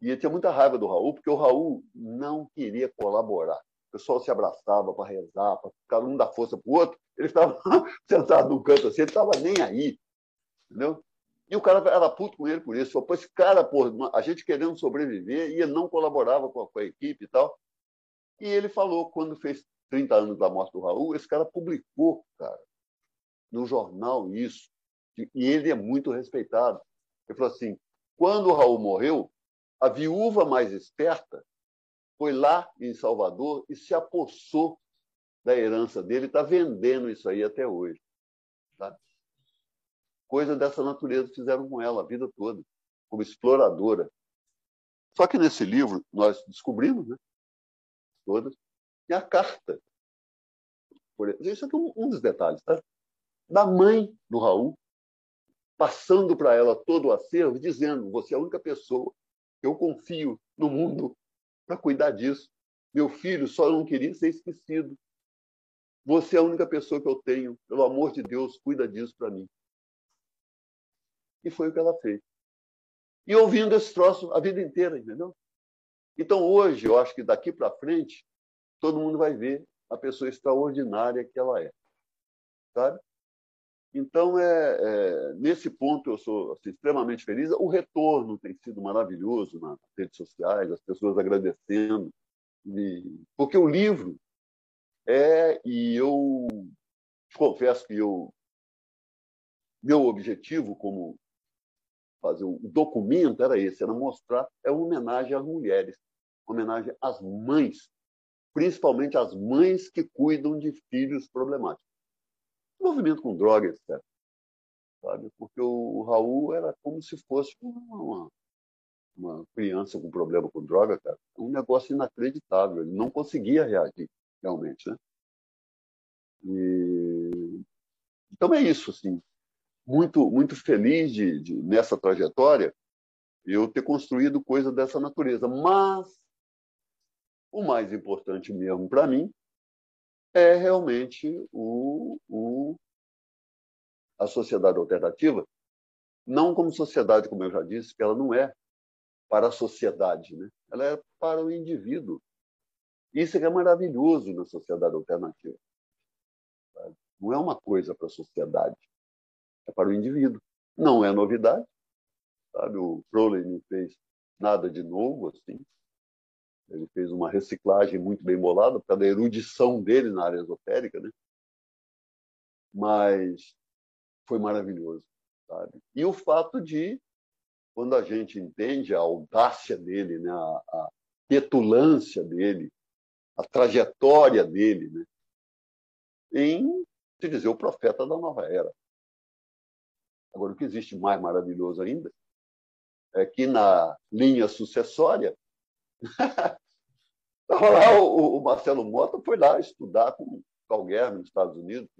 E ele tinha muita raiva do Raul, porque o Raul não queria colaborar. O pessoal se abraçava para rezar, para ficar um dar força para o outro. Ele estava sentado num canto assim, ele estava nem aí. Entendeu? E o cara era puto com ele por isso. Falou, esse cara, pô, a gente querendo sobreviver, e ele não colaborava com a, com a equipe e tal. E ele falou, quando fez 30 anos da morte do Raul, esse cara publicou, cara, no jornal isso. E ele é muito respeitado. Ele falou assim: quando o Raul morreu, a viúva mais esperta foi lá em Salvador e se apossou da herança dele, está vendendo isso aí até hoje. Tá? Coisa dessa natureza fizeram com ela a vida toda, como exploradora. Só que nesse livro nós descobrimos, né, todas, e a carta. Isso aqui é um dos detalhes, tá? Da mãe do Raul, passando para ela todo o acervo, dizendo: Você é a única pessoa que eu confio no mundo para cuidar disso. Meu filho só não queria ser esquecido. Você é a única pessoa que eu tenho. Pelo amor de Deus, cuida disso para mim. E foi o que ela fez. E ouvindo esse troço a vida inteira, entendeu? Então, hoje, eu acho que daqui para frente, todo mundo vai ver a pessoa extraordinária que ela é. Sabe? Então, é, é, nesse ponto, eu sou assim, extremamente feliz. O retorno tem sido maravilhoso nas redes sociais, as pessoas agradecendo. E, porque o livro é, e eu confesso que eu, meu objetivo como fazer o documento era esse, era mostrar, é uma homenagem às mulheres, homenagem às mães, principalmente às mães que cuidam de filhos problemáticos. Movimento com drogas, etc. Sabe? Porque o Raul era como se fosse uma, uma criança com problema com droga, cara, é um negócio inacreditável. Ele não conseguia reagir, realmente, né? E... Então é isso, assim. Muito, muito feliz de, de, nessa trajetória eu ter construído coisa dessa natureza. Mas o mais importante mesmo para mim é realmente o, o, a sociedade alternativa, não como sociedade, como eu já disse, que ela não é para a sociedade, né? ela é para o indivíduo. Isso é que é maravilhoso na sociedade alternativa. Não é uma coisa para a sociedade, é para o indivíduo. Não é novidade. Sabe? O Crowley não fez nada de novo, assim. Ele fez uma reciclagem muito bem bolada, da erudição dele na área esotérica, né? Mas foi maravilhoso, sabe? E o fato de, quando a gente entende a audácia dele, né? a, a petulância dele, a trajetória dele, né? em se dizer o profeta da nova era. Agora, o que existe mais maravilhoso ainda é que na linha sucessória lá, o, o, Marcelo Mota foi lá estudar com Carl Germer nos Estados Unidos.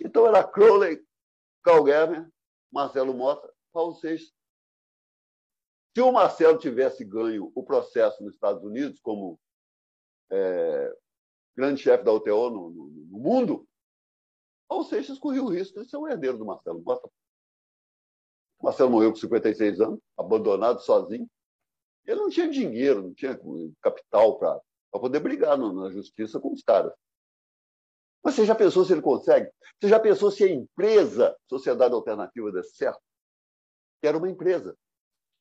Então era Crowley, Carl Germer, Marcelo Mota, Paulo Seixas. Se o Marcelo tivesse ganho o processo nos Estados Unidos como é, grande chefe da UTO no, no, no mundo, Paulo Seixas corria o risco de ser o herdeiro do Marcelo Mota. Marcelo morreu com 56 anos, abandonado, sozinho. Ele não tinha dinheiro, não tinha capital para poder brigar na justiça com os caras. Mas você já pensou se ele consegue? Você já pensou se a empresa Sociedade Alternativa desse certo? Era uma empresa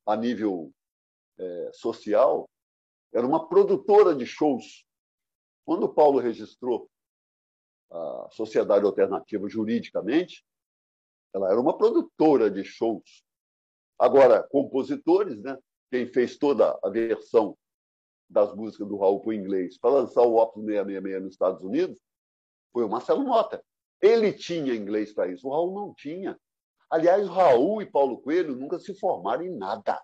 a nível é, social, era uma produtora de shows. Quando o Paulo registrou a Sociedade Alternativa juridicamente, ela era uma produtora de shows. Agora, compositores, né? quem fez toda a versão das músicas do Raul para o inglês para lançar o Opus 666 nos Estados Unidos foi o Marcelo Mota. Ele tinha inglês para isso, o Raul não tinha. Aliás, Raul e Paulo Coelho nunca se formaram em nada.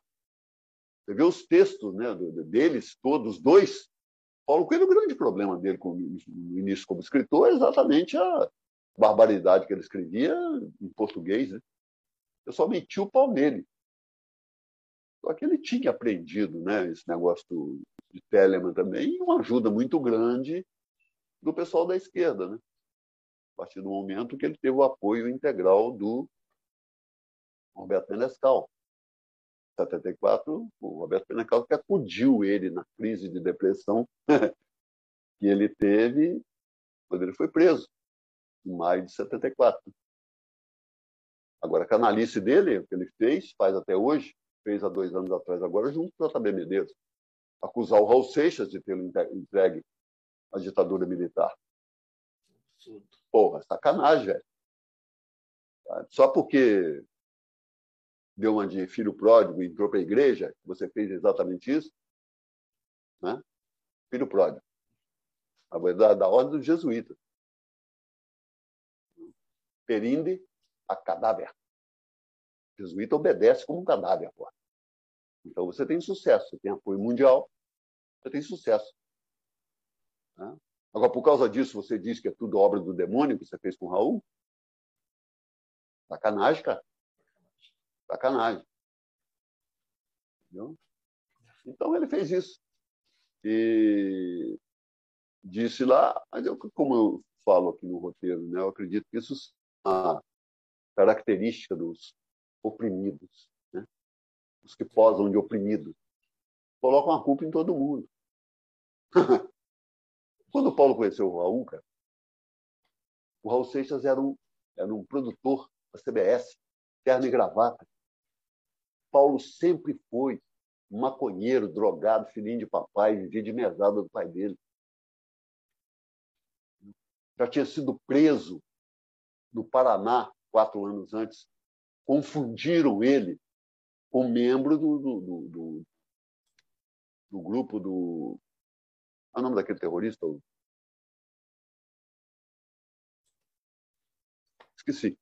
Você vê os textos né, deles, todos dois. Paulo Coelho, o grande problema dele no início como escritor é exatamente a barbaridade que ele escrevia em português. Né? Eu só meti o pau nele. Só que ele tinha aprendido né, esse negócio do, de Telemann também, e uma ajuda muito grande do pessoal da esquerda. Né? A partir do momento que ele teve o apoio integral do Roberto Menescal. Em 74, o Roberto Menescal que acudiu ele na crise de depressão que ele teve quando ele foi preso, em maio de 74. Agora, a canalice dele, o que ele fez, faz até hoje, fez há dois anos atrás agora, junto com o JB Medeiros. Acusar o Raul Seixas de ter entregue à ditadura militar. Porra, sacanagem, velho. Só porque deu uma de filho pródigo e entrou para a igreja, você fez exatamente isso, né? filho pródigo. A verdade da ordem dos jesuítas. Perinde a cadáver. O jesuíta obedece como um cadáver. Porra. Então você tem sucesso, você tem apoio mundial, você tem sucesso. Né? Agora, por causa disso, você diz que é tudo obra do demônio que você fez com o Raul? Sacanagem, cara. Sacanagem. Entendeu? Então ele fez isso. E disse lá, mas eu, como eu falo aqui no roteiro, né, eu acredito que isso característica dos oprimidos os que posam de oprimidos, colocam a culpa em todo mundo. Quando Paulo conheceu o Raul, cara, o Raul Seixas era um, era um produtor da CBS, terno e gravata. Paulo sempre foi maconheiro, drogado, filhinho de papai, vivia de mesada do pai dele. Já tinha sido preso no Paraná quatro anos antes. Confundiram ele com membro do, do, do, do, grupo do. Qual é o nome daquele terrorista? Esqueci.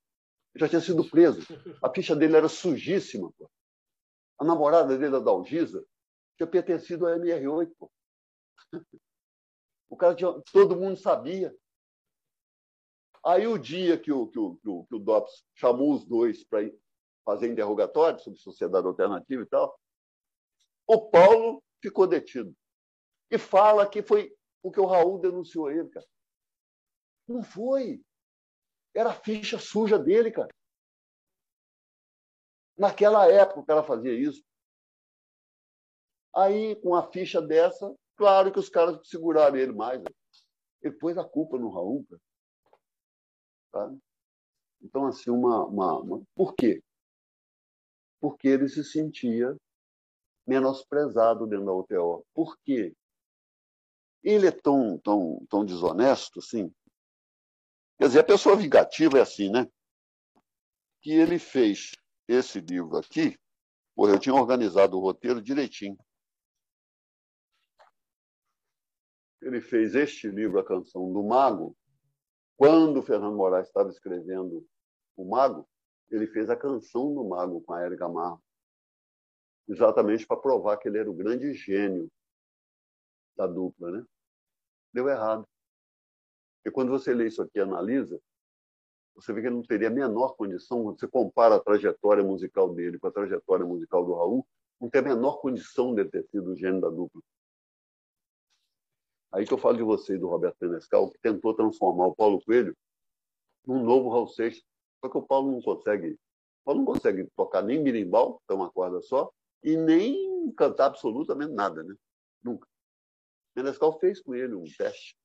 Já tinha sido preso. A ficha dele era sujíssima. Pô. A namorada dele, a Dalgisa, tinha pertencido à MR8. Pô. O cara tinha, todo mundo sabia. Aí o dia que o, que o, que o, que o DOPS chamou os dois para fazer interrogatório sobre sociedade alternativa e tal, o Paulo ficou detido. E fala que foi porque o Raul denunciou ele, cara. Não foi. Era a ficha suja dele, cara. Naquela época o cara fazia isso. Aí, com a ficha dessa, claro que os caras seguraram ele mais. Né? Ele pôs a culpa no Raul, cara. Sabe? Então, assim, uma, uma, uma... Por quê? Porque ele se sentia menosprezado dentro da UTO. Por quê? Ele é tão, tão, tão desonesto, assim. Quer dizer, a pessoa vingativa é assim, né? Que ele fez esse livro aqui, pô, eu tinha organizado o roteiro direitinho. Ele fez este livro, A Canção do Mago, quando o Fernando Moraes estava escrevendo O Mago, ele fez a canção do Mago com a Érica Marro, exatamente para provar que ele era o grande gênio da dupla, né? Deu errado. E quando você lê isso aqui e analisa, você vê que ele não teria a menor condição, você compara a trajetória musical dele com a trajetória musical do Raul, não tem a menor condição de ter sido o gênio da dupla. Aí que eu falo de você e do Roberto Menescal, que tentou transformar o Paulo Coelho num novo Raul Seixas. Só que o Paulo não consegue. Paulo não consegue tocar nem birimbau, que é uma corda só, e nem cantar absolutamente nada, né? Nunca. Menescal fez com ele um teste.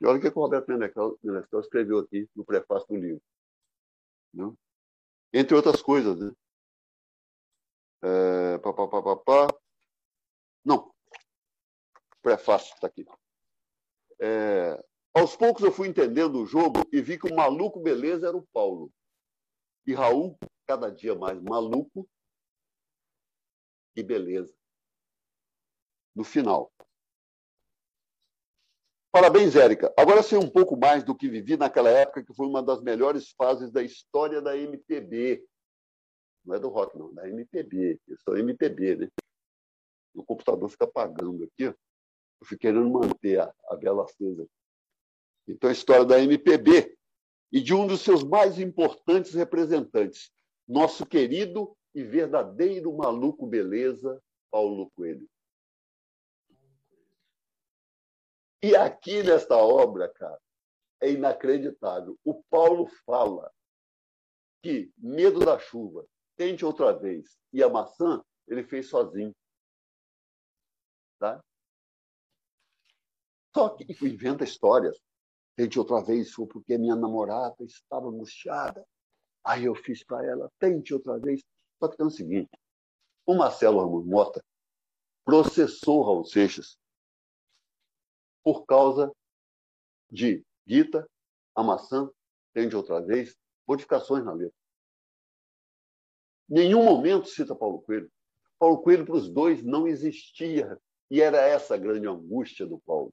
E olha o que, o Roberto Menescal, Menescal escreveu aqui no prefácio do livro. Né? Entre outras coisas, né? É, pá, pá, pá, pá, pá. Não, prefácio está aqui. É, aos poucos eu fui entendendo o jogo e vi que o maluco beleza era o Paulo. E Raul, cada dia mais maluco e beleza. No final. Parabéns, Érica. Agora sei um pouco mais do que vivi naquela época, que foi uma das melhores fases da história da MPB. Não é do rock, não, da MPB. Eu sou MPB, né? O computador fica apagando aqui, ó. Eu fui querendo manter a, a vela acesa. Então, a história da MPB e de um dos seus mais importantes representantes, nosso querido e verdadeiro maluco beleza, Paulo Coelho. E aqui nesta obra, cara, é inacreditável. O Paulo fala que Medo da Chuva, Tente Outra Vez e a Maçã, ele fez sozinho. Tá? Só que inventa histórias. Tente outra vez, foi porque minha namorada estava angustiada. Aí eu fiz para ela, tente outra vez. Só que tem o seguinte: o Marcelo Ramos Mota processou Raul Seixas por causa de Guita, a maçã, tente outra vez, modificações na letra. Nenhum momento cita Paulo Coelho. Paulo Coelho para os dois não existia. E era essa a grande angústia do Paulo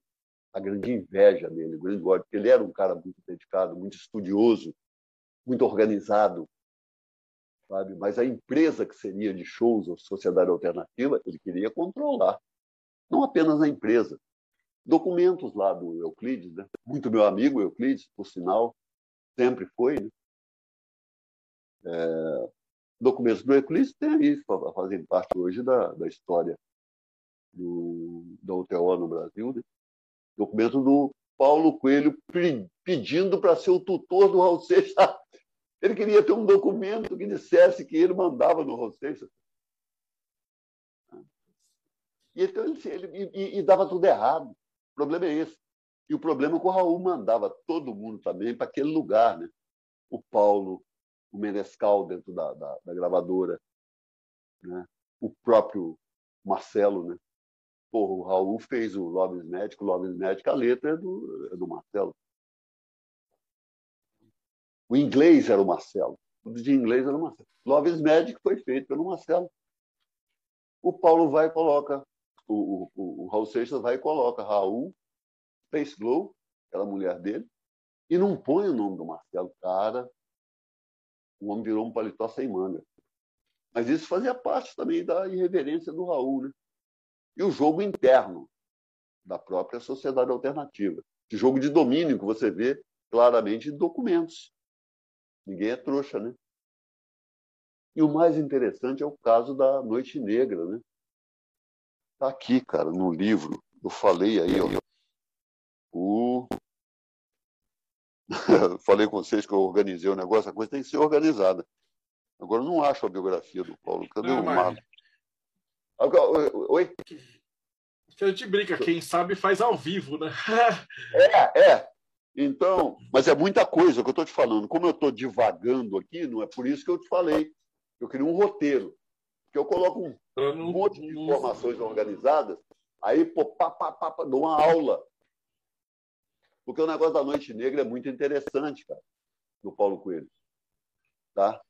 a grande inveja dele, o grande ódio, porque ele era um cara muito dedicado, muito estudioso, muito organizado, sabe? Mas a empresa que seria de shows ou sociedade alternativa, ele queria controlar, não apenas a empresa. Documentos lá do Euclides, né? muito meu amigo Euclides, por sinal, sempre foi. Né? É, documentos do Euclides tem aí, fazem parte hoje da, da história do, da UTO no Brasil. Né? Documento do Paulo Coelho pedindo para ser o tutor do Raul Seixas. Ele queria ter um documento que dissesse que ele mandava no Raul Seixas. E, então, ele, e, e dava tudo errado. O problema é esse. E o problema é que o Raul mandava todo mundo também para aquele lugar. Né? O Paulo, o Menescal dentro da, da, da gravadora, né? o próprio Marcelo, né? Porra, o Raul fez o Lobes Médico, o Lobes Médico, a letra é do, é do Marcelo. O inglês era o Marcelo. O de inglês era o Marcelo. Lobes Médico foi feito pelo Marcelo. O Paulo vai e coloca, o, o, o Raul Seixas vai e coloca Raul, Space Glow, aquela mulher dele, e não põe o nome do Marcelo. Cara, o homem virou um paletó sem manga. Mas isso fazia parte também da irreverência do Raul. Né? E o jogo interno da própria sociedade alternativa. Esse jogo de domínio que você vê claramente em documentos. Ninguém é trouxa, né? E o mais interessante é o caso da Noite Negra, né? Tá aqui, cara, no livro. Eu falei aí, ó. O falei com vocês que eu organizei o negócio, a coisa tem que ser organizada. Agora, eu não acho a biografia do Paulo. Cadê não, o Marco? Oi? Que a gente brinca, quem sabe faz ao vivo, né? é, é. Então, mas é muita coisa que eu estou te falando. Como eu estou divagando aqui, não é por isso que eu te falei. Eu queria um roteiro. Que eu coloco um, um monte de informações organizadas, aí pô, pá, pá, pá, pá, dou uma aula. Porque o negócio da Noite Negra é muito interessante, cara, do Paulo Coelho. Tá?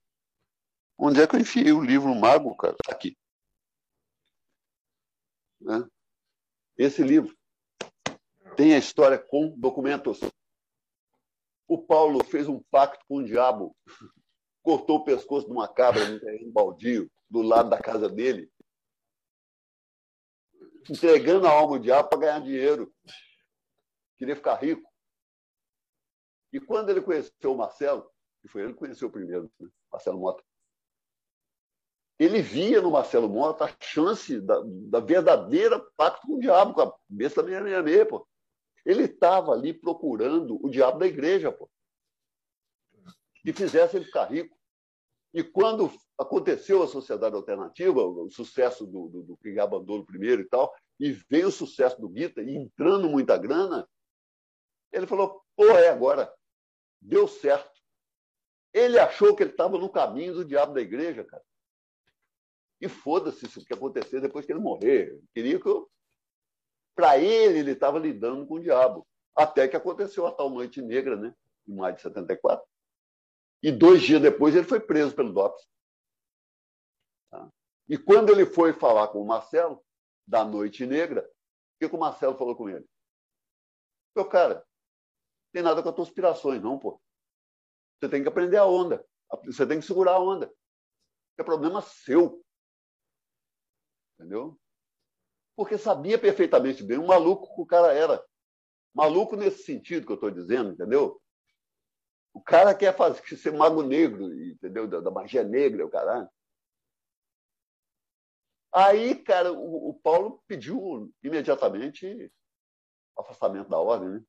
Onde é que eu enfiei o livro Mago, cara? Aqui. Né? Esse livro tem a história com documentos. O Paulo fez um pacto com o diabo, cortou o pescoço de uma cabra no terreno baldio, do lado da casa dele, entregando a alma ao diabo para ganhar dinheiro. Queria ficar rico. E quando ele conheceu o Marcelo, que foi ele que conheceu primeiro, né? Marcelo Mota, ele via no Marcelo Mota a chance da, da verdadeira pacto com o diabo, com a besta 666, pô. Ele estava ali procurando o diabo da igreja, pô. Que fizesse ele ficar rico. E quando aconteceu a sociedade alternativa, o sucesso do, do, do abandonou primeiro e tal, e veio o sucesso do Guita, entrando muita grana, ele falou: pô, é agora. Deu certo. Ele achou que ele estava no caminho do diabo da igreja, cara. E foda-se o que acontecer depois que ele morrer. Queria que eu. Para ele, ele estava lidando com o diabo. Até que aconteceu a tal Noite Negra, né? em maio de 74. E dois dias depois ele foi preso pelo DOPS. Tá? E quando ele foi falar com o Marcelo, da Noite Negra, o que, que o Marcelo falou com ele? Meu cara, tem nada com as tuas aspirações, não, pô. Você tem que aprender a onda. Você tem que segurar a onda. É problema seu. Entendeu? Porque sabia perfeitamente bem o maluco que o cara era. Maluco nesse sentido que eu estou dizendo, entendeu? O cara quer fazer ser mago negro, entendeu? Da, da magia negra, o caralho. Aí, cara, o, o Paulo pediu imediatamente afastamento da ordem, né?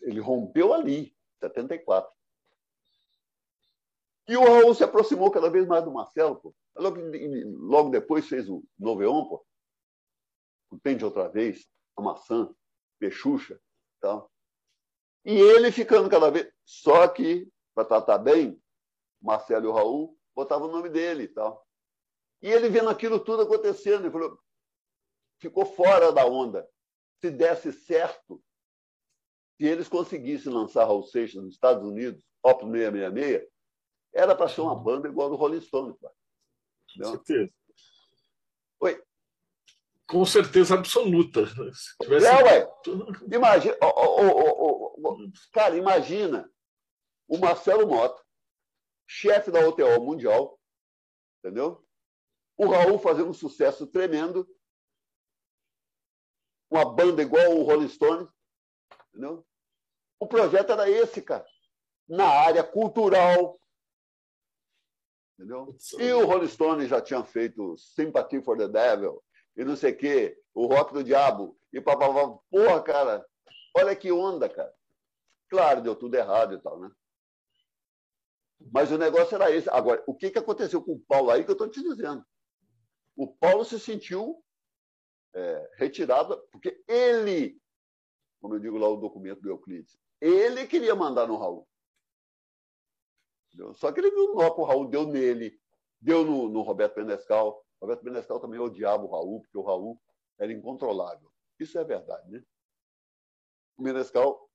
Ele rompeu ali, 74. E o Raul se aproximou cada vez mais do Marcelo, pô. Logo, logo depois fez o Noveon, pô. O Tende Outra Vez, a Maçã, Peixuxa tal. E ele ficando cada vez. Só que, para tratar bem, Marcelo e o Raul botavam o nome dele e tal. E ele vendo aquilo tudo acontecendo, ele falou, ficou fora da onda. Se desse certo, se eles conseguissem lançar Raul Seixas nos Estados Unidos, Op 666, era para ser uma banda igual a do Rolling Stones. Com certeza. Oi? Com certeza absoluta. Se tivesse... É, ué. Imagina, oh, oh, oh, cara, imagina o Marcelo Mota, chefe da OTO Mundial, entendeu? O Raul fazendo um sucesso tremendo, uma banda igual o Rolling Stones, entendeu? O projeto era esse, cara. Na área cultural. Entendeu? E o Rolling Stone já tinha feito Sympathy for the Devil e não sei o quê, o Rock do Diabo e papapá. Porra, cara, olha que onda, cara. Claro, deu tudo errado e tal, né? Mas o negócio era esse. Agora, o que, que aconteceu com o Paulo aí que eu estou te dizendo? O Paulo se sentiu é, retirado, porque ele, como eu digo lá o documento do Euclides, ele queria mandar no Raul. Só que ele viu o nó que o Raul deu nele, deu no, no Roberto Benescal. O Roberto Benescal também odiava o Raul, porque o Raul era incontrolável. Isso é verdade, né? O Benescal,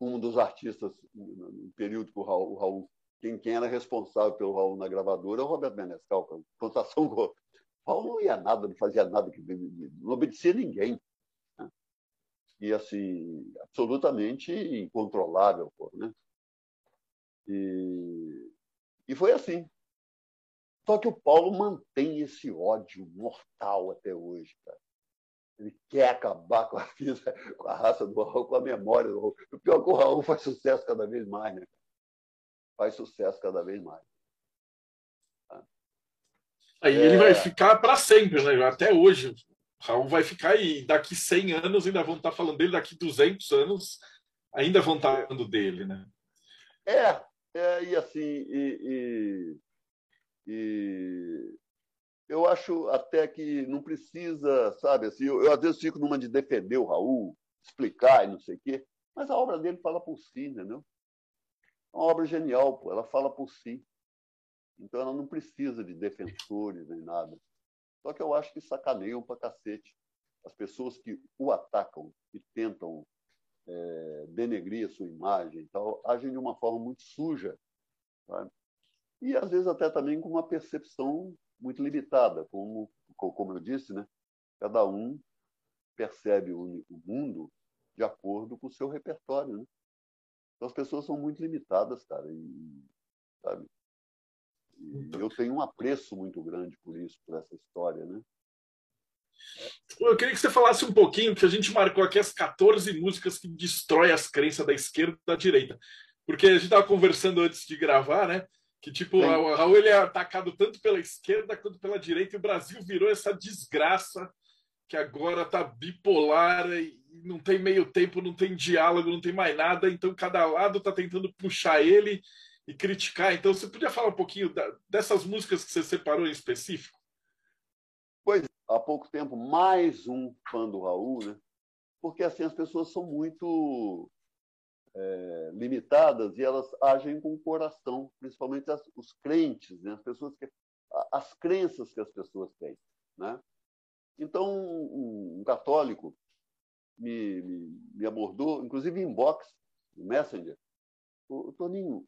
um dos artistas, no período que o Raul, o Raul quem, quem, era responsável pelo Raul na gravadora é o Roberto Benescal. Plantação, o Raul não ia nada, não fazia nada, não obedecia ninguém e assim absolutamente incontrolável, pô, né? E, e foi assim. Só que o Paulo mantém esse ódio mortal até hoje, cara. Ele quer acabar com a vida, com a raça do Raul, com a memória do Raul. O pior é que o Raul faz sucesso cada vez mais, né? Faz sucesso cada vez mais. Aí é... ele vai ficar para sempre, né? Até hoje. O Raul vai ficar aí. Daqui 100 anos ainda vão estar falando dele, daqui 200 anos ainda vão estar falando dele, né? É, é e assim, e, e, e eu acho até que não precisa, sabe, assim, eu, eu, às vezes fico numa de defender o Raul, explicar e não sei o quê, mas a obra dele fala por si, entendeu? É uma obra genial, pô, ela fala por si. Então ela não precisa de defensores nem nada. Só que eu acho que sacaneiam pra cacete. As pessoas que o atacam e tentam é, denegrir a sua imagem tal, agem de uma forma muito suja. Sabe? E às vezes até também com uma percepção muito limitada, como, como eu disse, né? cada um percebe o mundo de acordo com o seu repertório. Né? Então as pessoas são muito limitadas, cara. E, sabe? E eu tenho um apreço muito grande por isso, por essa história, né? Eu queria que você falasse um pouquinho, que a gente marcou aqui as 14 músicas que destrói as crenças da esquerda e da direita. Porque a gente estava conversando antes de gravar, né? Que tipo, Sim. o Raul ele é atacado tanto pela esquerda quanto pela direita, e o Brasil virou essa desgraça que agora está bipolar e não tem meio tempo, não tem diálogo, não tem mais nada, então cada lado está tentando puxar ele e criticar. Então, você podia falar um pouquinho da, dessas músicas que você separou em específico? Pois, há pouco tempo, mais um fã do Raul, né? Porque assim as pessoas são muito é, limitadas e elas agem com o coração, principalmente as, os crentes, né? As pessoas que as crenças que as pessoas têm, né? Então, um, um católico me, me, me, abordou, inclusive em Messenger, o Toninho,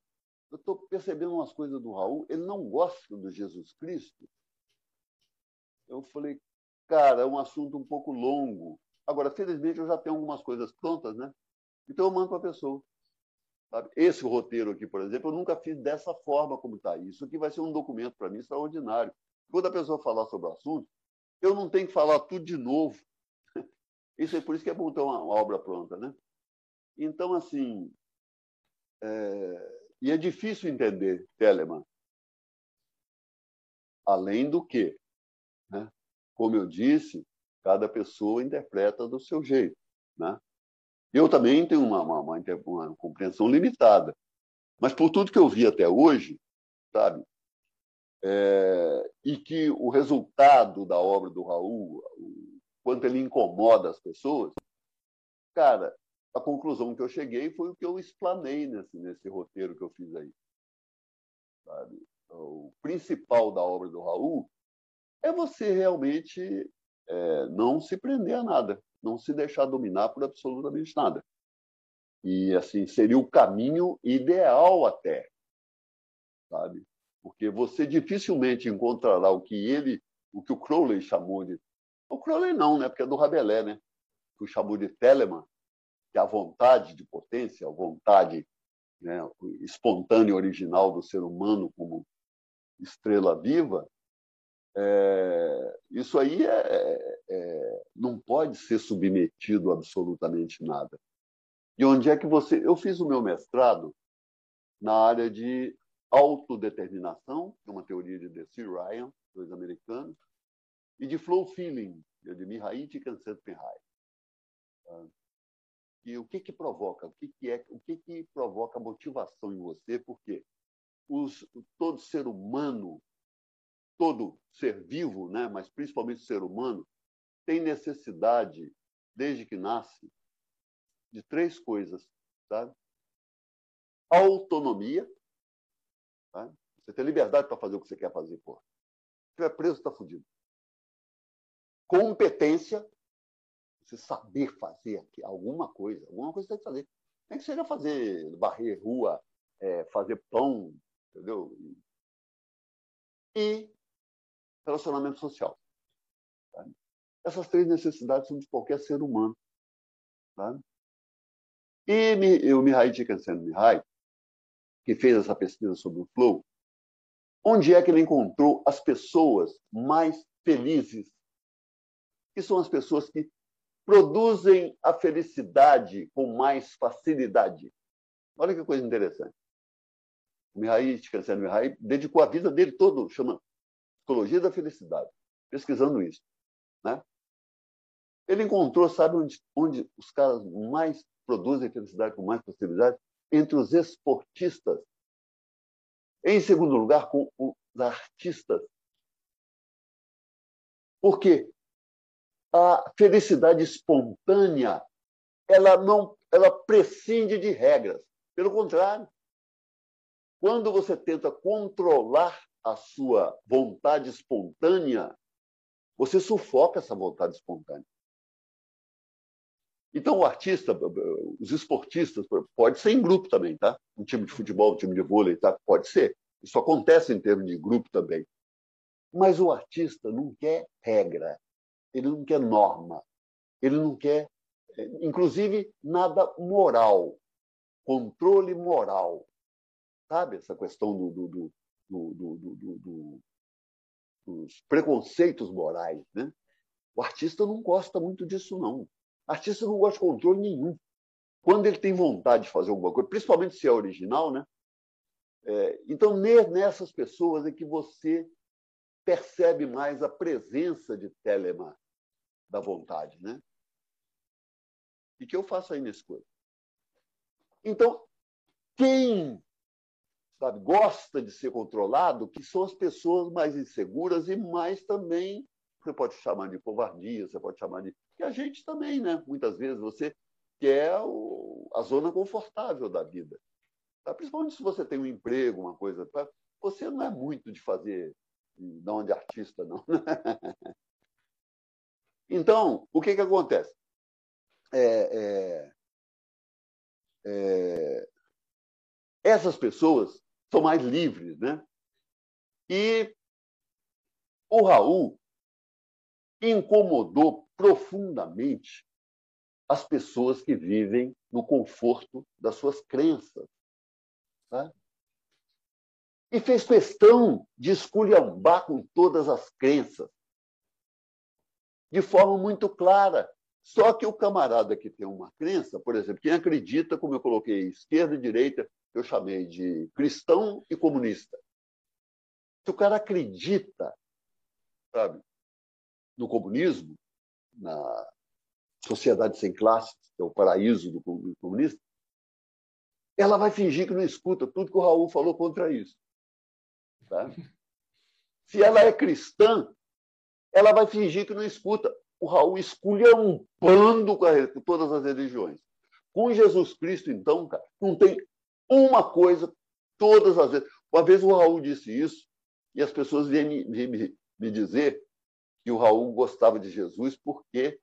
eu estou percebendo umas coisas do Raul, ele não gosta do Jesus Cristo. Eu falei, cara, é um assunto um pouco longo. Agora, felizmente, eu já tenho algumas coisas prontas, né? Então eu mando para a pessoa. Sabe? Esse roteiro aqui, por exemplo, eu nunca fiz dessa forma como está. Isso aqui vai ser um documento para mim extraordinário. Quando a pessoa falar sobre o assunto, eu não tenho que falar tudo de novo. Isso é por isso que é bom ter uma, obra pronta, né? Então, assim, é, e é difícil entender Telemann. Além do que, né? Como eu disse, cada pessoa interpreta do seu jeito. Né? Eu também tenho uma, uma, uma, uma compreensão limitada. Mas por tudo que eu vi até hoje, sabe, é, e que o resultado da obra do Raul, o quanto ele incomoda as pessoas, cara, a conclusão que eu cheguei foi o que eu explanei nesse, nesse roteiro que eu fiz aí. Sabe? O principal da obra do Raul é você realmente é, não se prender a nada, não se deixar dominar por absolutamente nada. E assim seria o caminho ideal até, sabe? Porque você dificilmente encontrará o que ele, o que o Crowley chamou de, o Crowley não, né? Porque é do Rabelais, né? Que o chamou de Telemann, que a vontade de potência, a vontade né, espontânea original do ser humano como estrela viva, é, isso aí é, é, é, não pode ser submetido a absolutamente nada. E onde é que você. Eu fiz o meu mestrado na área de autodeterminação, que é uma teoria de Desi Ryan, dois americanos, e de flow feeling, de Mihai Csikszentmihalyi que o que que provoca, o que que é, o que que provoca motivação em você? Porque os, todo ser humano, todo ser vivo, né, mas principalmente ser humano, tem necessidade desde que nasce de três coisas, tá? Autonomia, tá? Você tem liberdade para fazer o que você quer fazer, pô. Se estiver preso, está fudido. Competência, você saber fazer aqui, alguma coisa, alguma coisa você tem que fazer. Nem que seja fazer, barrer rua, é, fazer pão, entendeu? E relacionamento social. Tá? Essas três necessidades são de qualquer ser humano. Tá? E o Mihai Csikszentmihalyi, que fez essa pesquisa sobre o flow, onde é que ele encontrou as pessoas mais felizes, que são as pessoas que produzem a felicidade com mais facilidade. Olha que coisa interessante. O Mihai Csikszentmihalyi dedicou a vida dele todo, chama Psicologia da Felicidade, pesquisando isso. Né? Ele encontrou, sabe onde, onde os caras mais produzem felicidade com mais facilidade? Entre os esportistas. Em segundo lugar, com os artistas. Por quê? A felicidade espontânea, ela não, ela prescinde de regras. Pelo contrário, quando você tenta controlar a sua vontade espontânea, você sufoca essa vontade espontânea. Então, o artista, os esportistas, pode ser em grupo também, tá? Um time de futebol, um time de vôlei, tá? Pode ser. Isso acontece em termos de grupo também. Mas o artista não quer regra, ele não quer norma, ele não quer, inclusive, nada moral, controle moral. Sabe essa questão do, do, do, do dos preconceitos morais. Né? O artista não gosta muito disso, não. O artista não gosta de controle nenhum. Quando ele tem vontade de fazer alguma coisa, principalmente se é original, né? É, então, nessas pessoas é que você percebe mais a presença de Telema da vontade, né? E que eu faço aí nesse coisa. Então, quem sabe, gosta de ser controlado, que são as pessoas mais inseguras e mais também, você pode chamar de covardia, você pode chamar de. que a gente também, né? Muitas vezes você quer o... a zona confortável da vida. Tá? Principalmente se você tem um emprego, uma coisa. Você não é muito de fazer, não de artista, não. então, o que, que acontece? É, é, é, essas pessoas são mais livres, né? E o Raul incomodou profundamente as pessoas que vivem no conforto das suas crenças. Tá? E fez questão de esculhambar com todas as crenças, de forma muito clara. Só que o camarada que tem uma crença, por exemplo, quem acredita, como eu coloquei, esquerda e direita, eu chamei de cristão e comunista. Se o cara acredita, sabe, no comunismo, na sociedade sem classes, que é o paraíso do comunista, ela vai fingir que não escuta tudo que o Raul falou contra isso. Tá? Se ela é cristã, ela vai fingir que não escuta. O Raul escolhe um pando com todas as religiões. Com Jesus Cristo, então, cara, não tem uma coisa todas as vezes. Uma vez o Raul disse isso e as pessoas vêm me, me dizer que o Raul gostava de Jesus porque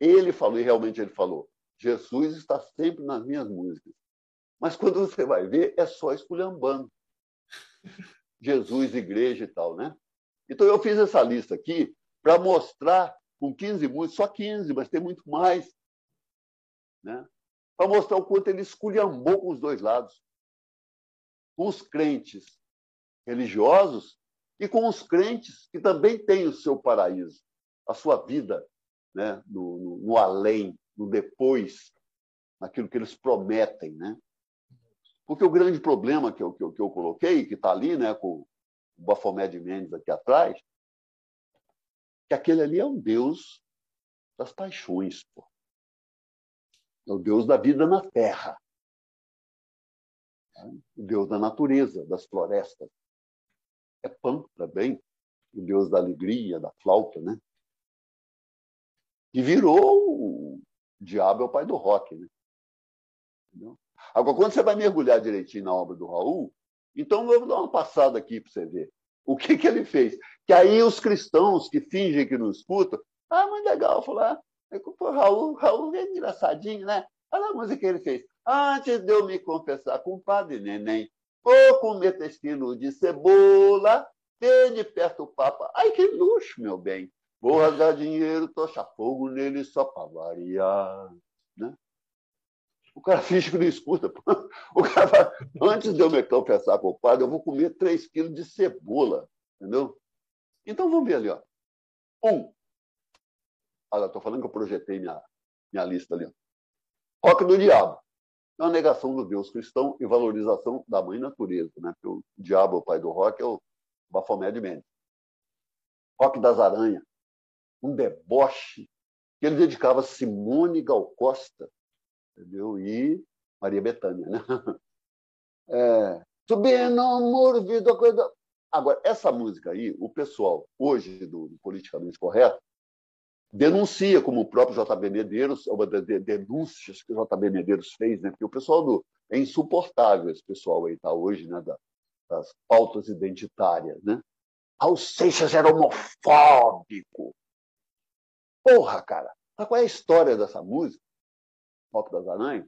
ele falou, e realmente ele falou, Jesus está sempre nas minhas músicas. Mas quando você vai ver, é só esculhambando. Jesus, igreja e tal, né? Então eu fiz essa lista aqui para mostrar com 15 músicas, só 15, mas tem muito mais, né? Para mostrar o quanto ele esculhambou com os dois lados. Com os crentes religiosos e com os crentes que também têm o seu paraíso, a sua vida né, no, no, no além, no depois, naquilo que eles prometem. Né? Porque o grande problema que eu, que eu, que eu coloquei, que está ali né, com o Bafomé de Mendes aqui atrás, que aquele ali é um Deus das paixões. Pô. É o Deus da vida na terra. O Deus da natureza, das florestas. É Pan também, o Deus da alegria, da flauta, né? E virou o diabo é o pai do rock, né? Entendeu? Agora, quando você vai mergulhar direitinho na obra do Raul, então eu vou dar uma passada aqui para você ver. O que, que ele fez? Que aí os cristãos que fingem que não escutam, ah, muito legal, falar, o Raul, Raul é engraçadinho, né? Olha a música que ele fez. Antes de eu me confessar com o padre Neném, vou comer intestino de cebola, ter de perto o Papa. Ai, que luxo, meu bem. Vou rasgar dinheiro, tochar fogo nele só para variar. Né? O cara finge que não escuta. O cara fala, antes de eu me confessar com o padre, eu vou comer 3 quilos de cebola. Entendeu? Então vamos ver ali. Ó. Um. Olha, estou falando que eu projetei minha, minha lista ali. Rock do Diabo. É uma negação do Deus cristão e valorização da mãe natureza. Né? Porque o diabo, o pai do rock, é o Bafomé de Mendes. Rock das Aranhas. Um deboche que ele dedicava a Simone Gal Costa entendeu? e Maria Bethânia. Né? É, no muro, vida, coisa. Agora, essa música aí, o pessoal, hoje, do, do politicamente correto, denuncia, como o próprio JB Medeiros, uma das denúncias que o JB Medeiros fez, né? porque o pessoal do. É insuportável esse pessoal aí, tá hoje, né? Da, das pautas identitárias, né? Raul Seixas era homofóbico. Porra, cara. Sabe qual é a história dessa música? Rock das Aranhas?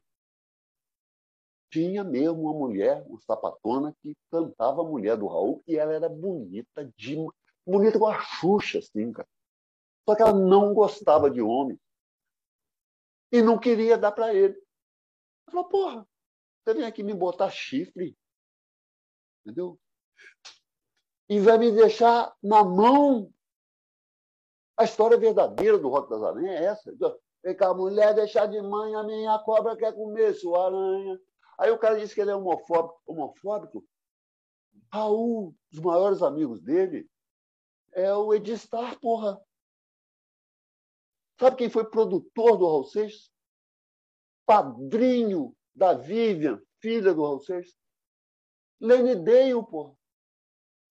Tinha mesmo uma mulher, uma sapatona, que cantava a mulher do Raul e ela era bonita, de... bonita igual a Xuxa, assim, cara. Só que ela não gostava de homem. E não queria dar para ele. Ela falou, porra, você vem aqui me botar chifre. Entendeu? E vai me deixar na mão. A história verdadeira do Rock das Aranhas é essa. Vem cá, mulher, deixar de mãe, a minha cobra quer comer sua aranha. Aí o cara disse que ele é homofóbico. Homofóbico? Raul, os maiores amigos dele, é o Edistar, porra. Sabe quem foi produtor do Raul Seixas? Padrinho da Vivian, filha do Raul Seixas. Lenny Dale, pô.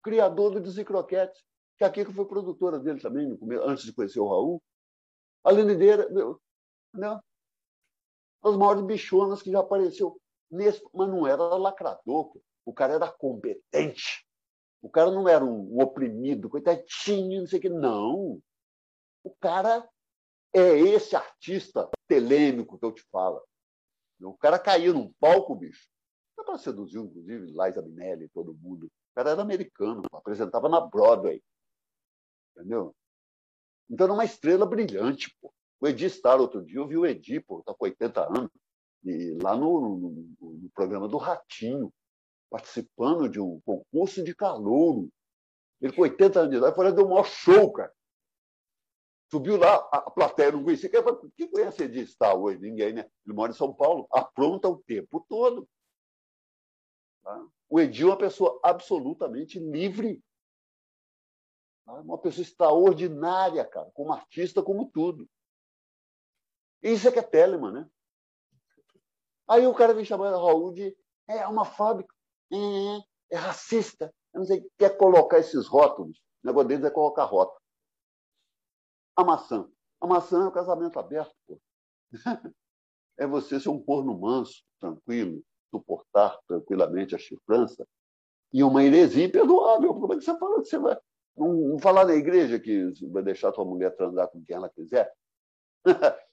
Criador do Desencroquete. Que a Kika foi produtora dele também, antes de conhecer o Raul. A Lenny Dale, não. As maiores bichonas que já apareceu. Nesse, mas não era lacrador, pô. O cara era competente. O cara não era um oprimido, coitadinho, não sei o que. Não. O cara é esse artista telêmico que eu te falo. O cara caiu num palco, bicho. Dá para seduzir, inclusive, Liza Minnelli e todo mundo. O cara era americano, apresentava na Broadway. Entendeu? Então era uma estrela brilhante, pô. O Edi Star, outro dia, eu vi o Edi, pô, tá com 80 anos, e lá no, no, no programa do Ratinho, participando de um concurso de calouro. Ele com 80 anos de idade, foi deu um maior show, cara. Subiu lá, a plateia não conhecia. Quem conhece de estar hoje? Ninguém, né? Ele mora em São Paulo, apronta o tempo todo. Tá? O Edil é uma pessoa absolutamente livre. Tá? Uma pessoa extraordinária, cara, como artista, como tudo. Isso é que é Telemann, né? Aí o cara vem chamando Raul de é homofóbico, é, é racista, eu não sei, quer colocar esses rótulos. O negócio deles é colocar rótulos a maçã. A maçã é o casamento aberto. Pô. É você ser um corno manso, tranquilo, suportar tranquilamente a chifrança. E uma heresia imperdoável. Como é que você fala que você vai. Não, falar na igreja que vai deixar sua mulher transar com quem ela quiser.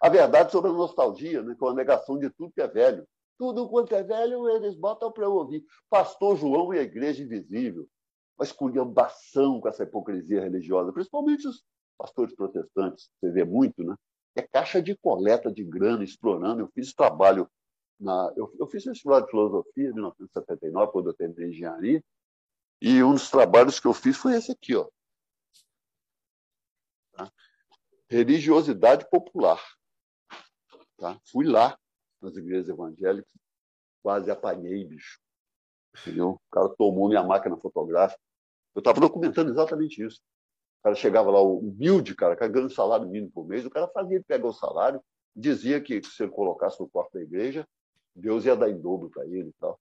a verdade sobre a nostalgia, né, com a negação de tudo que é velho. Tudo quanto é velho, eles botam para eu ouvir. Pastor João e a Igreja Invisível. Uma esculhambação com essa hipocrisia religiosa, principalmente os pastores protestantes, você vê muito, né? É caixa de coleta de grana explorando. Eu fiz trabalho na, eu, eu fiz vestibular de filosofia em 1979, quando eu terminei engenharia, e um dos trabalhos que eu fiz foi esse aqui, ó. Tá? Religiosidade popular. Tá? Fui lá nas igrejas evangélicas, quase apanhei, bicho. Entendeu? O cara tomou minha máquina fotográfica. Eu estava documentando exatamente isso. O cara chegava lá, humilde, cara, ganhando salário mínimo por mês, o cara fazia ele pegar o salário, dizia que se ele colocasse no quarto da igreja, Deus ia dar em dobro para ele e tal.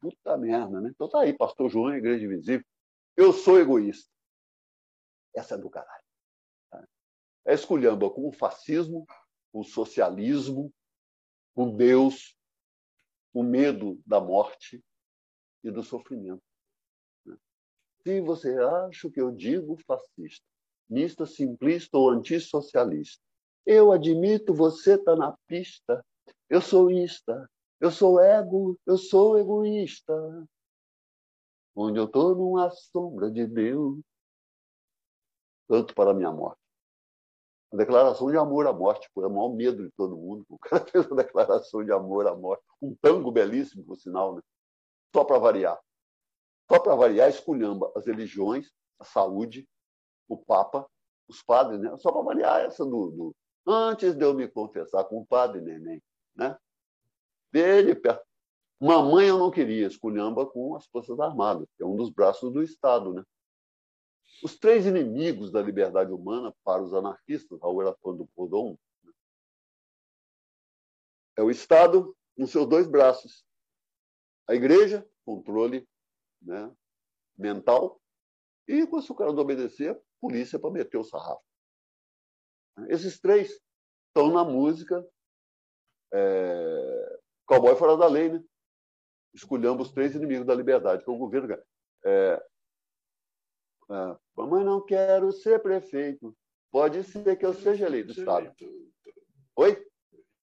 Puta merda, né? Então tá aí, pastor João, igreja invisível. Eu sou egoísta. Essa é do caralho. É esculhamba com o fascismo, com o socialismo, com Deus, o medo da morte e do sofrimento. Se você acha que eu digo fascista, mista, simplista ou antissocialista, eu admito, você está na pista. Eu sou ista, eu sou ego, eu sou egoísta. Onde eu estou numa sombra de Deus, tanto para a minha morte a declaração de amor à morte, foi o maior medo de todo mundo. O cara fez uma declaração de amor à morte. Um tango belíssimo, por sinal, né? só para variar. Só para variar, esculhamba as religiões, a saúde, o Papa, os padres, né? só para variar essa do, do, Antes de eu me confessar com o padre Neném, né? Dele perto. Mamãe eu não queria, esculhamba com as Forças Armadas, que é um dos braços do Estado, né? Os três inimigos da liberdade humana para os anarquistas, Raul era fã do Proudhon, né? é o Estado nos seus dois braços. A igreja, controle né, mental, e se o cara não obedecer, polícia para meter o sarrafo. Esses três estão na música é, Cowboy Fora da Lei, né? Os três inimigos da liberdade, que é o governo. É, é, Mamãe, não quero ser prefeito. Pode ser que eu seja eleito do Estado. Oi?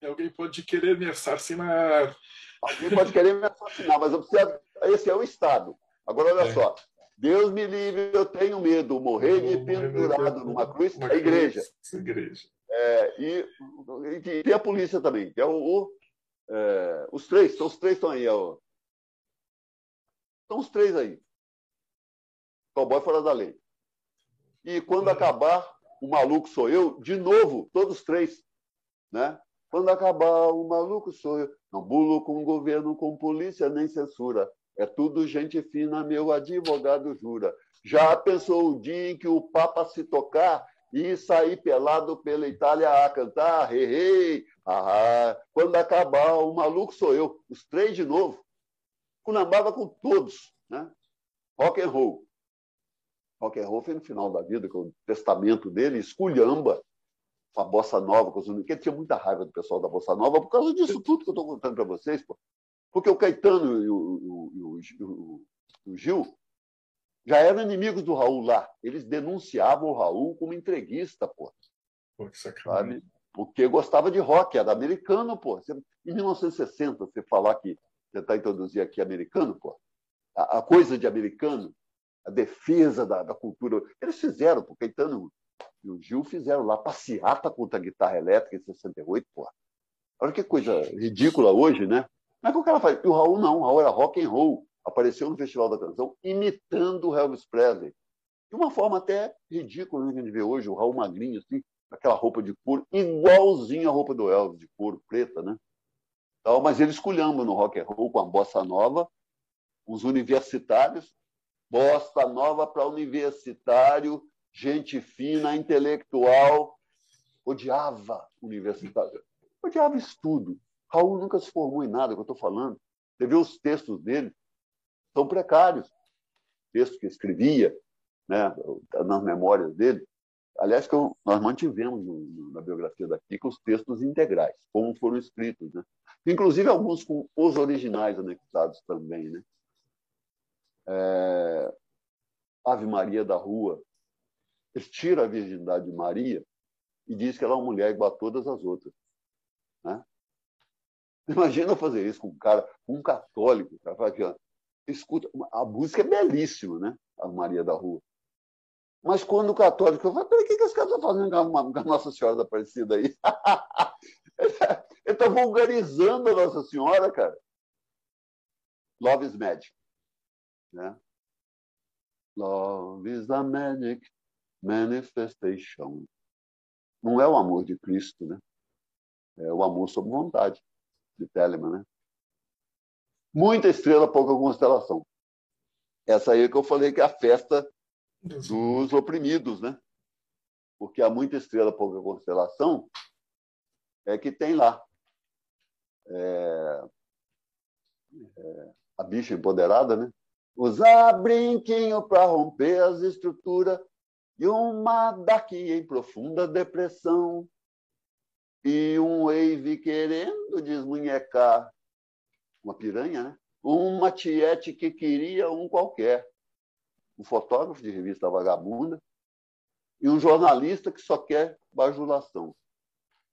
Alguém pode querer me assassinar. Alguém pode querer me assassinar, mas eu preciso... esse é o Estado. Agora, olha é. só. Deus me livre, eu tenho medo. Morrer de pendurado numa cruz é igreja. igreja. É, e, e, tem a polícia também, que é o, o é, os três, os três estão aí. O, estão os três aí. Cowboy fora da lei. E quando acabar, o maluco sou eu, de novo, todos três. Né? Quando acabar, o maluco sou eu. Não bulo com governo, com polícia, nem censura. É tudo gente fina, meu advogado jura. Já pensou o dia em que o Papa se tocar e sair pelado pela Itália a cantar, rei, rei, ah, quando acabar, o maluco sou eu. Os três de novo. Cunambava com todos. Né? Rock and roll. Rock and roll foi no final da vida, com o testamento dele, esculhamba a bossa nova, porque ele tinha muita raiva do pessoal da bossa nova por causa disso tudo que eu estou contando para vocês. Pô. Porque o Caetano e o, o, o, Gil já eram inimigos do Raul lá. Eles denunciavam o Raul como entreguista, pô. Pô, que sacanagem. Sabe? Porque gostava de rock, era americano, pô. Em 1960, você falar que tentar introduzir aqui americano, pô. A, a coisa de americano, a defesa da, da, cultura. Eles fizeram, pô. Caetano e o Gil fizeram lá passeata contra a guitarra elétrica em 68, pô. Olha que coisa ridícula hoje, né? Mas é que o cara faz? E o Raul não, o Raul era rock and roll. Apareceu no Festival da Canção imitando o Elvis Presley. De uma forma até ridícula, né, que a gente vê hoje, o Raul magrinho, assim, aquela roupa de couro, igualzinho a roupa do Elvis, de couro preta, né? Mas ele esculhamba no rock and roll com a bossa nova, os universitários, bossa nova para universitário, gente fina, intelectual, odiava universitário, odiava estudo. Raul nunca se formou em nada, que eu estou falando. Você vê os textos dele, são precários. Textos que escrevia, né, nas memórias dele. Aliás, que eu, nós mantivemos no, na biografia da Kika os textos integrais, como foram escritos. Né? Inclusive alguns com os originais anexados também. Né? É... Ave Maria da Rua. Tira a virgindade de Maria e diz que ela é uma mulher igual a todas as outras. Né? Imagina fazer isso com um cara, um católico, cara, aqui, ó, escuta, a música é belíssima, né? A Maria da Rua. Mas quando o católico fala, peraí, o que, que esse cara está fazendo com a Nossa Senhora da Aparecida aí? Ele está vulgarizando a Nossa Senhora, cara. Love is magic. Né? Love is a magic manifestation. Não é o amor de Cristo, né? É o amor sob vontade de Telemann, né? Muita estrela, pouca constelação. Essa aí que eu falei que é a festa dos oprimidos, né? Porque há muita estrela, pouca constelação, é que tem lá. É... É... a bicha empoderada, né? Usar brinquinho para romper as estruturas e uma daqui em profunda depressão e um wave querendo desmunhecar uma piranha, né? uma tiete que queria um qualquer, um fotógrafo de revista vagabunda e um jornalista que só quer bajulação.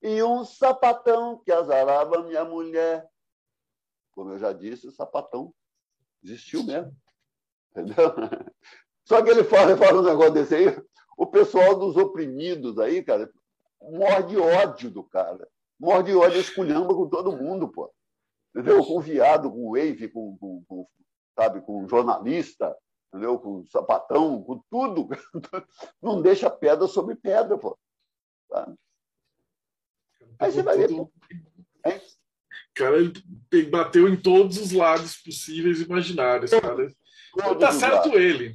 E um sapatão que azarava minha mulher. Como eu já disse, o sapatão existiu mesmo. Entendeu? Só que ele fala, fala um negócio desse aí, o pessoal dos oprimidos aí, cara, morde ódio do cara. Morde ódio, esculhamba com todo mundo, pô. Entendeu? Com viado, com wave, com, com, com, sabe, com jornalista, entendeu? com sapatão, com tudo. Não deixa pedra sobre pedra, pô. Tá? Aí você vai ver. É? Cara, ele bateu em todos os lados possíveis e imaginários, cara. Tá certo lados. ele.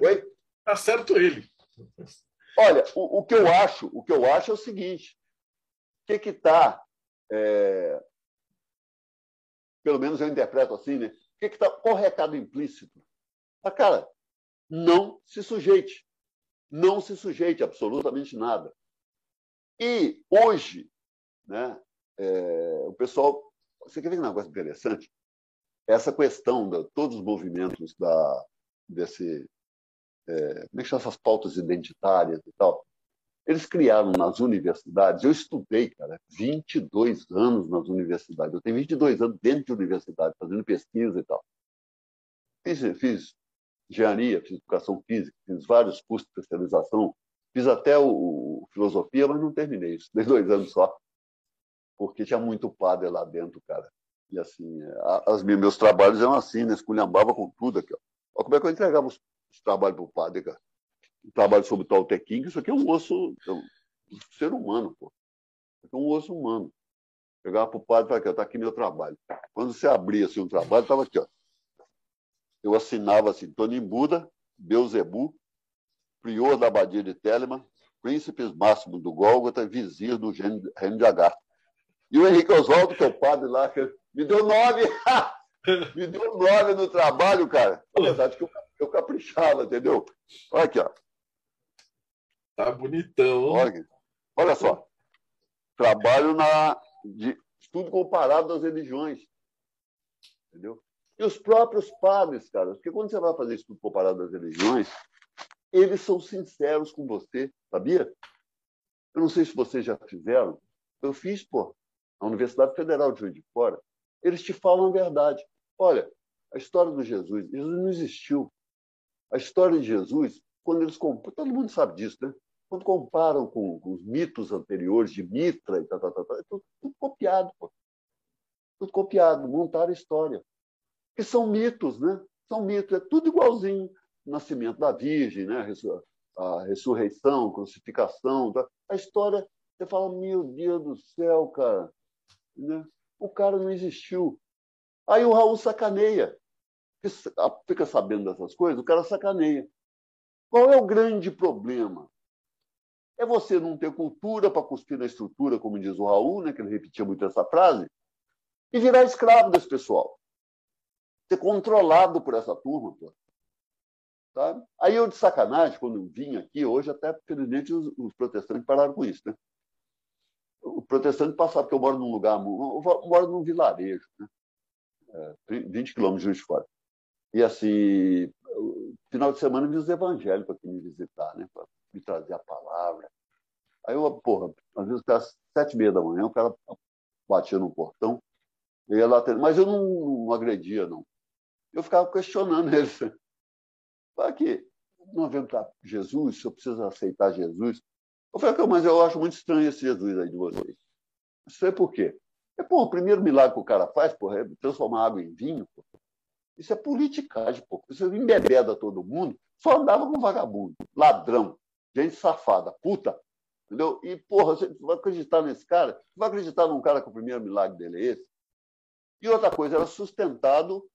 Oi? Tá certo ele. Olha, o, o, que eu acho, o que eu acho é o seguinte: o que que tá, é... pelo menos eu interpreto assim, né? O que que tá, qual recado implícito? Ah, cara, não se sujeite, não se sujeite a absolutamente nada. E hoje, né? É, o pessoal, você quer ver um negócio interessante? Essa questão de todos os movimentos da desse é, como é essas pautas identitárias e tal. Eles criaram nas universidades, eu estudei, cara, 22 anos nas universidades. Eu tenho 22 anos dentro de universidade, fazendo pesquisa e tal. Fiz, fiz engenharia, fiz educação física, fiz vários cursos de especialização, fiz até o, o filosofia, mas não terminei isso, dei dois anos só, porque tinha muito padre lá dentro, cara. E assim, as, meus trabalhos eram assim, né? Esculhambava com tudo aqui, ó. Olha como é que eu entregava os trabalho para o padre, cara. Trabalho sobre o Toltequim, isso aqui é um osso é um ser humano, pô. Isso aqui é um osso humano. Pegava para o padre e falava, aqui, está aqui meu trabalho. Quando você abria assim, um trabalho, estava aqui, ó. Eu assinava assim, Tonim Buda, Beuzebu, prior da abadia de Telemann, príncipes máximos do Gólgota, vizir do reino de Agar. E o Henrique Oswaldo, que é o padre lá, me deu nove. me deu nove no trabalho, cara. Na verdade, que eu eu caprichava, entendeu? Olha aqui, ó. Tá bonitão. Olha, olha só. Trabalho na de estudo comparado das religiões. Entendeu? E os próprios padres, cara, porque quando você vai fazer estudo comparado das religiões, eles são sinceros com você, sabia? Eu não sei se vocês já fizeram. Eu fiz, pô, na Universidade Federal de Juiz de Fora. Eles te falam a verdade. Olha, a história do Jesus, Jesus não existiu. A história de Jesus, quando eles todo mundo sabe disso, né? Quando comparam com, com os mitos anteriores de Mitra e tal, tal, tal, é tudo, tudo copiado, pô. tudo copiado, montaram a história. Que são mitos, né? São mitos, é tudo igualzinho. O nascimento da Virgem, né? a ressurreição, crucificação, tá? a história. Você fala, meu Deus do céu, cara, né? o cara não existiu. Aí o Raul sacaneia fica sabendo dessas coisas, o cara sacaneia. Qual é o grande problema? É você não ter cultura para cuspir na estrutura, como diz o Raul, né, que ele repetia muito essa frase, e virar escravo desse pessoal. Ser controlado por essa turma. Pô. Sabe? Aí eu, de sacanagem, quando eu vim aqui, hoje até, felizmente, os, os protestantes pararam com isso. Né? O protestante passava, porque eu moro num lugar, eu moro num vilarejo, né? É, 20 quilômetros de fora. E assim, final de semana vi os evangélicos aqui me visitar, né? Me trazer a palavra. Aí eu, porra, às vezes às sete e meia da manhã, o cara batia no portão, eu ia lá, mas eu não, não agredia, não. Eu ficava questionando eles. Para que não havendo para Jesus, se eu preciso aceitar Jesus. Eu falei, mas eu acho muito estranho esse Jesus aí de vocês. Não sei por quê. É, pô, o primeiro milagre que o cara faz, porra, é transformar água em vinho. Porra. Isso é politicagem, pô. Você embebeda todo mundo, só andava com vagabundo, ladrão, gente safada, puta. Entendeu? E, porra, você vai acreditar nesse cara? Vai acreditar num cara que o primeiro milagre dele é esse? E outra coisa, era sustentado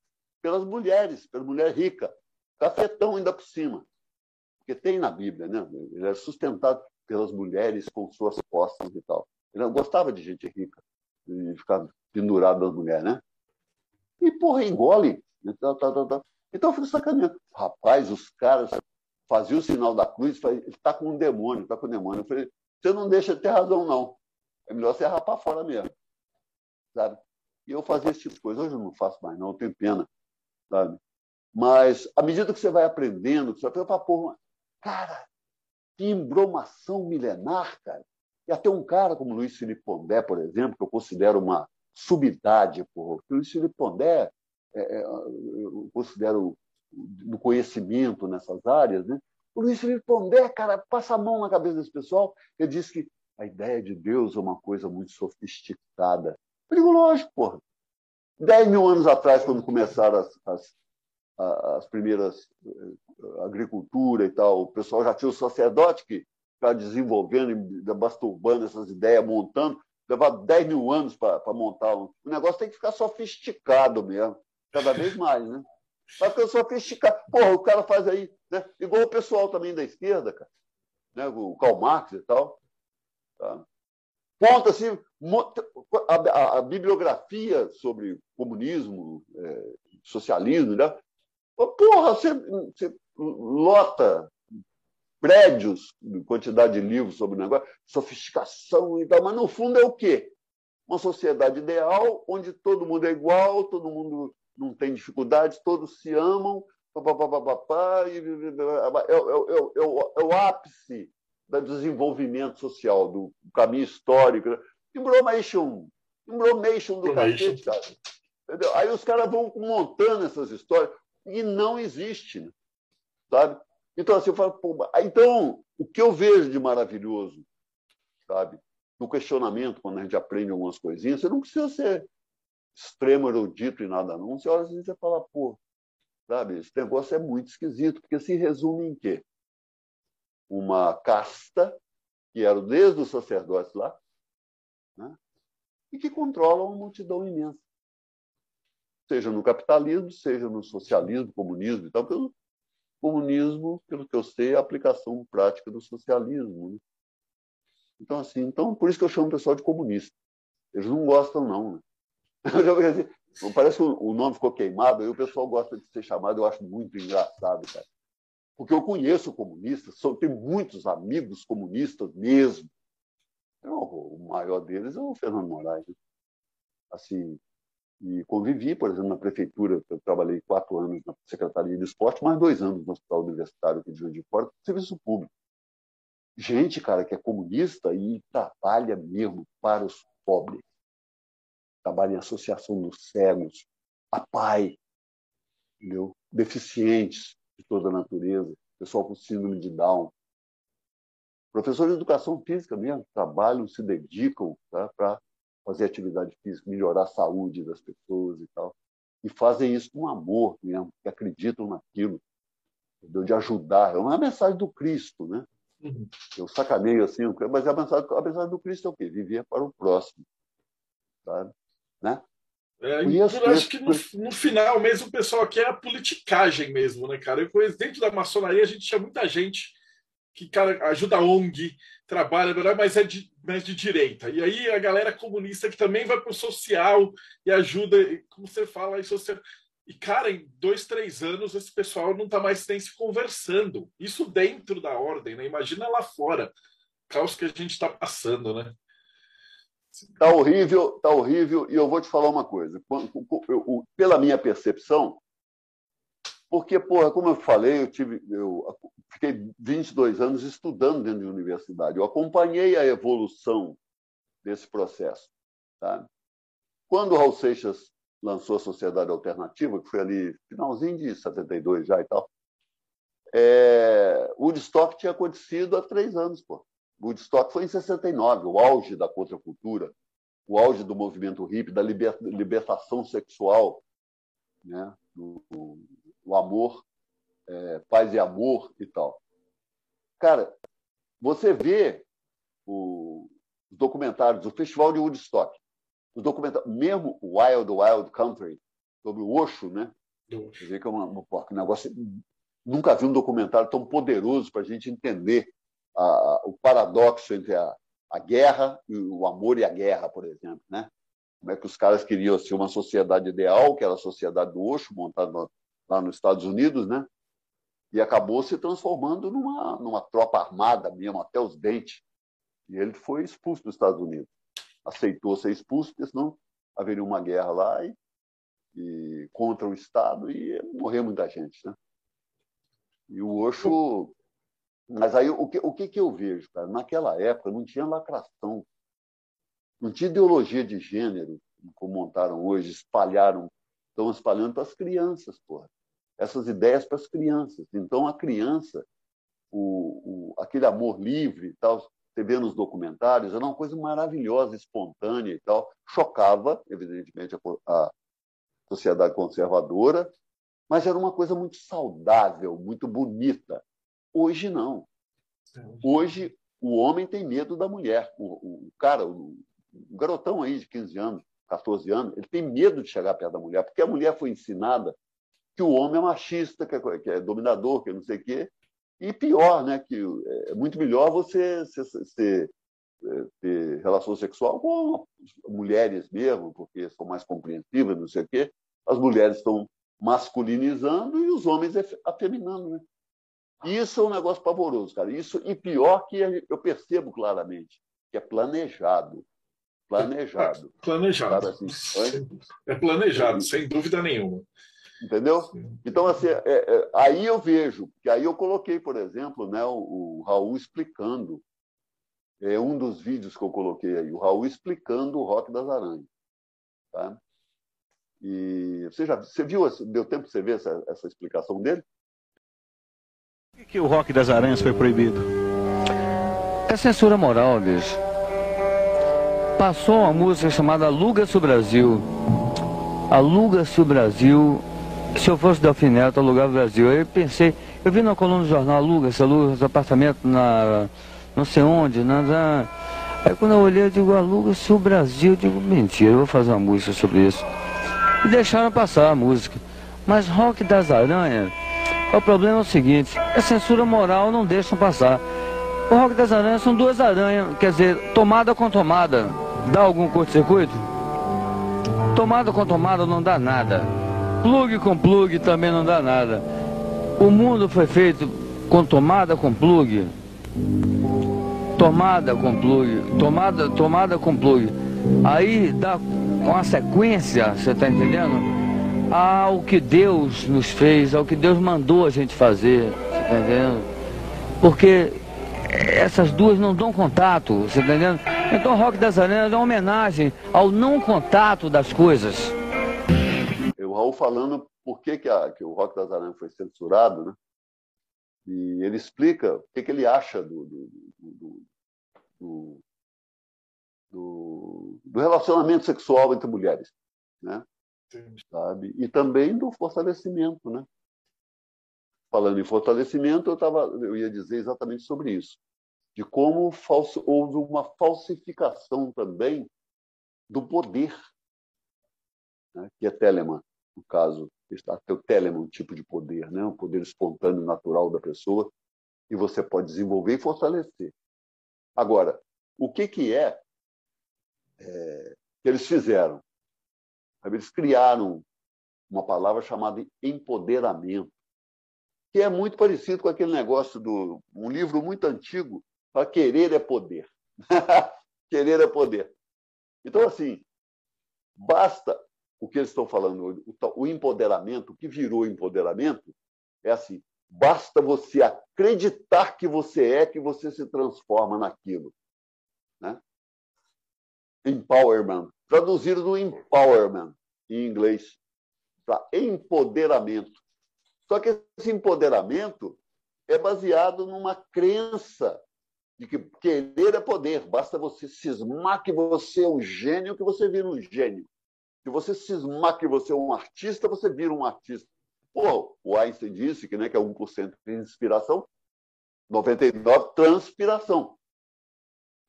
pelas mulheres, pela mulher rica. Cafetão ainda por cima. Porque tem na Bíblia, né? Ele era sustentado pelas mulheres com suas postas e tal. Ele não gostava de gente rica e ficar pendurado das mulheres, né? E, porra, engole Tá, tá, tá, tá. Então eu fico sacaneando. Rapaz, os caras faziam o sinal da cruz, ele está com um demônio, está com um demônio. Eu falei, você não deixa de ter razão, não. É melhor você rapar fora mesmo. Sabe? E eu fazia esse tipo de coisa. Hoje eu não faço mais, não, eu tenho pena. Sabe? Mas, à medida que você vai aprendendo, você vai para porra, cara, que embromação milenar, cara. E até um cara como Luiz Felipe Pondé, por exemplo, que eu considero uma subidade, porra. Luiz Felipe Pondé é, é, eu considero do conhecimento nessas áreas, né? O Luiz Felipe Pondé, cara, passa a mão na cabeça desse pessoal. Ele diz que a ideia de Deus é uma coisa muito sofisticada. Eu digo, lógico, porra. Dez mil anos atrás, quando começaram as, as, as primeiras eh, agricultura e tal, o pessoal já tinha o sacerdote que está desenvolvendo, masturbando essas ideias, montando. Levar 10 mil anos para montar. O negócio tem que ficar sofisticado mesmo, cada vez mais, né? Vai ficando sofisticado. Porra, o cara faz aí, né? Igual o pessoal também da esquerda, cara. Né? O Karl Marx e tal. Tá? Ponta assim, a, a, a, bibliografia sobre comunismo, é, socialismo, né? Porra, você, você lota prédios, quantidade de livros sobre o negócio, sofisticação e tal, mas no fundo é o quê? Uma sociedade ideal onde todo mundo é igual, todo mundo não tem dificuldades, todos se amam, papapá, e, é, é, é, é, o ápice do desenvolvimento social, do caminho histórico. Embromation, embromation do cacete, cara. Entendeu? Aí os caras vão montando essas histórias e não existe, né? sabe? Então, assim, eu falo, pô, então, o que eu vejo de maravilhoso, sabe? No questionamento, quando a gente aprende algumas coisinhas, você não precisa ser extremo erudito e nada, não. Olha assim e você fala, pô, sabe? Esse negócio é muito esquisito, porque se resume em quê? Uma casta, que era desde os sacerdotes lá, né? e que controla uma multidão imensa. Seja no capitalismo, seja no socialismo, comunismo e tal, comunismo, pelo que eu sei, é a aplicação prática do socialismo. Né? Então, assim, então, por isso que eu chamo o pessoal de comunista. Eles não gostam, não. Né? Parece que o nome ficou queimado, aí o pessoal gosta de ser chamado, eu acho muito engraçado, cara. Porque eu conheço comunistas, tenho muitos amigos comunistas mesmo. Então, o maior deles é o Fernando Moraes. Né? Assim, e convivi, por exemplo, na prefeitura, eu trabalhei quatro anos na Secretaria de Esporte, mais dois anos no Hospital Universitário aqui de Juiz de Fora, serviço público. Gente, cara, que é comunista e trabalha mesmo para os pobres. Trabalha em associação dos cegos, a pai, entendeu? deficientes de toda a natureza, pessoal com síndrome de Down. Professores de educação física mesmo, trabalham, se dedicam tá, para fazer atividade física, melhorar a saúde das pessoas e tal. E fazem isso com amor mesmo, que acreditam naquilo, entendeu? de ajudar. É uma mensagem do Cristo, né? Uhum. Eu sacaneio assim, mas a mensagem, a mensagem do Cristo é o quê? Viver para o próximo, sabe? Né? É, eu acho que no, no, final mesmo o pessoal aqui é a politicagem mesmo, né, cara? Eu conheço dentro da maçonaria a gente tinha muita gente que cara ajuda a ONG, trabalha, mas é de, mais de direita. E aí a galera comunista que também vai para o social e ajuda, como você fala, aí social. E, cara, em dois, três anos, esse pessoal não está mais nem se conversando. Isso dentro da ordem, né? Imagina lá fora. O caos que a gente está passando, né? Tá horrível, tá horrível. E eu vou te falar uma coisa. Pela minha percepção, porque, porra, como eu falei, eu, tive, eu fiquei 22 anos estudando dentro de universidade. Eu acompanhei a evolução desse processo. Tá? Quando o Raul Seixas lançou a Sociedade Alternativa, que foi ali finalzinho de 72 já e tal, é, Woodstock tinha acontecido há três anos. Pô. Woodstock foi em 69, o auge da contracultura, o auge do movimento hippie, da libertação sexual, né? do, o amor, é, paz e amor e tal. Cara, você vê o, os documentários do Festival de Woodstock, os documentários, mesmo Wild Wild Country, sobre o Osho, né? Você vê que é uma, uma, um negócio. Nunca vi um documentário tão poderoso para a gente entender a, o paradoxo entre a, a guerra e o amor e a guerra, por exemplo, né? Como é que os caras queriam ser uma sociedade ideal, que era a sociedade do Osho, montada lá nos Estados Unidos, né? E acabou se transformando numa, numa tropa armada mesmo, até os dentes. E ele foi expulso dos Estados Unidos. Aceitou ser expulso, porque senão haveria uma guerra lá e, e contra o Estado e morrer muita gente, né? E o Osho... Mas aí o que, o que, que eu vejo, cara? Naquela época não tinha lacração, não tinha ideologia de gênero, como montaram hoje, espalharam, estão espalhando para as crianças, porra essas ideias para as crianças. Então, a criança, o, o, aquele amor livre, tal, você vê nos documentários, era uma coisa maravilhosa, espontânea e tal. Chocava, evidentemente, a, a sociedade conservadora, mas era uma coisa muito saudável, muito bonita. Hoje não. Hoje o homem tem medo da mulher. O, o cara, o, o, garotão aí de 15 anos, 14 anos, ele tem medo de chegar perto da mulher, porque a mulher foi ensinada que o homem é machista, que é, que é dominador, que é não sei o quê. E pior, né, que é muito melhor você, você, você é, ter relação sexual com mulheres mesmo, porque são mais compreensivas, não sei o quê. As mulheres estão masculinizando e os homens afeminando, né? Isso é um negócio pavoroso, cara. Isso, e pior que eu percebo claramente, que é planejado. Planejado. É planejado. Assim, é planejado, sem dúvida nenhuma. Entendeu? Então, assim, é, é, aí eu vejo, que aí eu coloquei, por exemplo, né, o, o Raul explicando, é um dos vídeos que eu coloquei aí, o Raul explicando o Rock das Aranhas. Tá? E você já você viu, deu tempo de você ver essa, essa explicação dele? Que o rock das aranhas foi proibido? É censura moral, bicho. Passou uma música chamada Aluga-se o Brasil. Aluga-se o Brasil. Se eu fosse Delfim Neto, alugava o Brasil. Aí eu pensei, eu vi na coluna do jornal, aluga-se, aluga-se apartamento na não sei onde, na, na... Aí quando eu olhei, eu digo, aluga-se o Brasil. Eu digo, mentira, eu vou fazer uma música sobre isso. E deixaram passar a música. Mas Rock das Aranhas o problema é o seguinte, a censura moral não deixa passar. O Rock das Aranhas são duas aranhas, quer dizer, tomada com tomada, dá algum curto-circuito? Tomada com tomada não dá nada. Plug com plug também não dá nada. O mundo foi feito com tomada com plug. Tomada com plug, tomada, tomada com plug. Aí dá uma sequência, você está entendendo? Ao que Deus nos fez, ao que Deus mandou a gente fazer, você tá entendendo? Porque essas duas não dão contato, você tá entendendo? Então o Rock das Arenas é uma homenagem ao não contato das coisas. O Raul falando por que, que, a, que o Rock das Arenas foi censurado, né? E ele explica o que, que ele acha do, do, do, do, do relacionamento sexual entre mulheres, né? Sabe? E também do fortalecimento, né? Falando em fortalecimento, eu tava, eu ia dizer exatamente sobre isso, de como falso, houve uma falsificação também do poder, né? que é Telemann, no caso, até o Telemann, um tipo de poder, né? um poder espontâneo, natural da pessoa, e você pode desenvolver e fortalecer. Agora, o que, que é, é que eles fizeram? Eles criaram uma palavra chamada empoderamento, que é muito parecido com aquele negócio do um livro muito antigo, para querer é poder. querer é poder. Então, assim, basta o que eles estão falando, o empoderamento, o que virou empoderamento, é assim: basta você acreditar que você é, que você se transforma naquilo. Né? Empowerment traduzido no empowerment, em inglês, para empoderamento. Só que esse empoderamento é baseado numa crença de que querer é poder. Basta você cismar que você é um gênio, que você vira um gênio. Se você cismar que você é um artista, você vira um artista. Pô, o Einstein disse que, né, que é 1% de inspiração, 99% transpiração.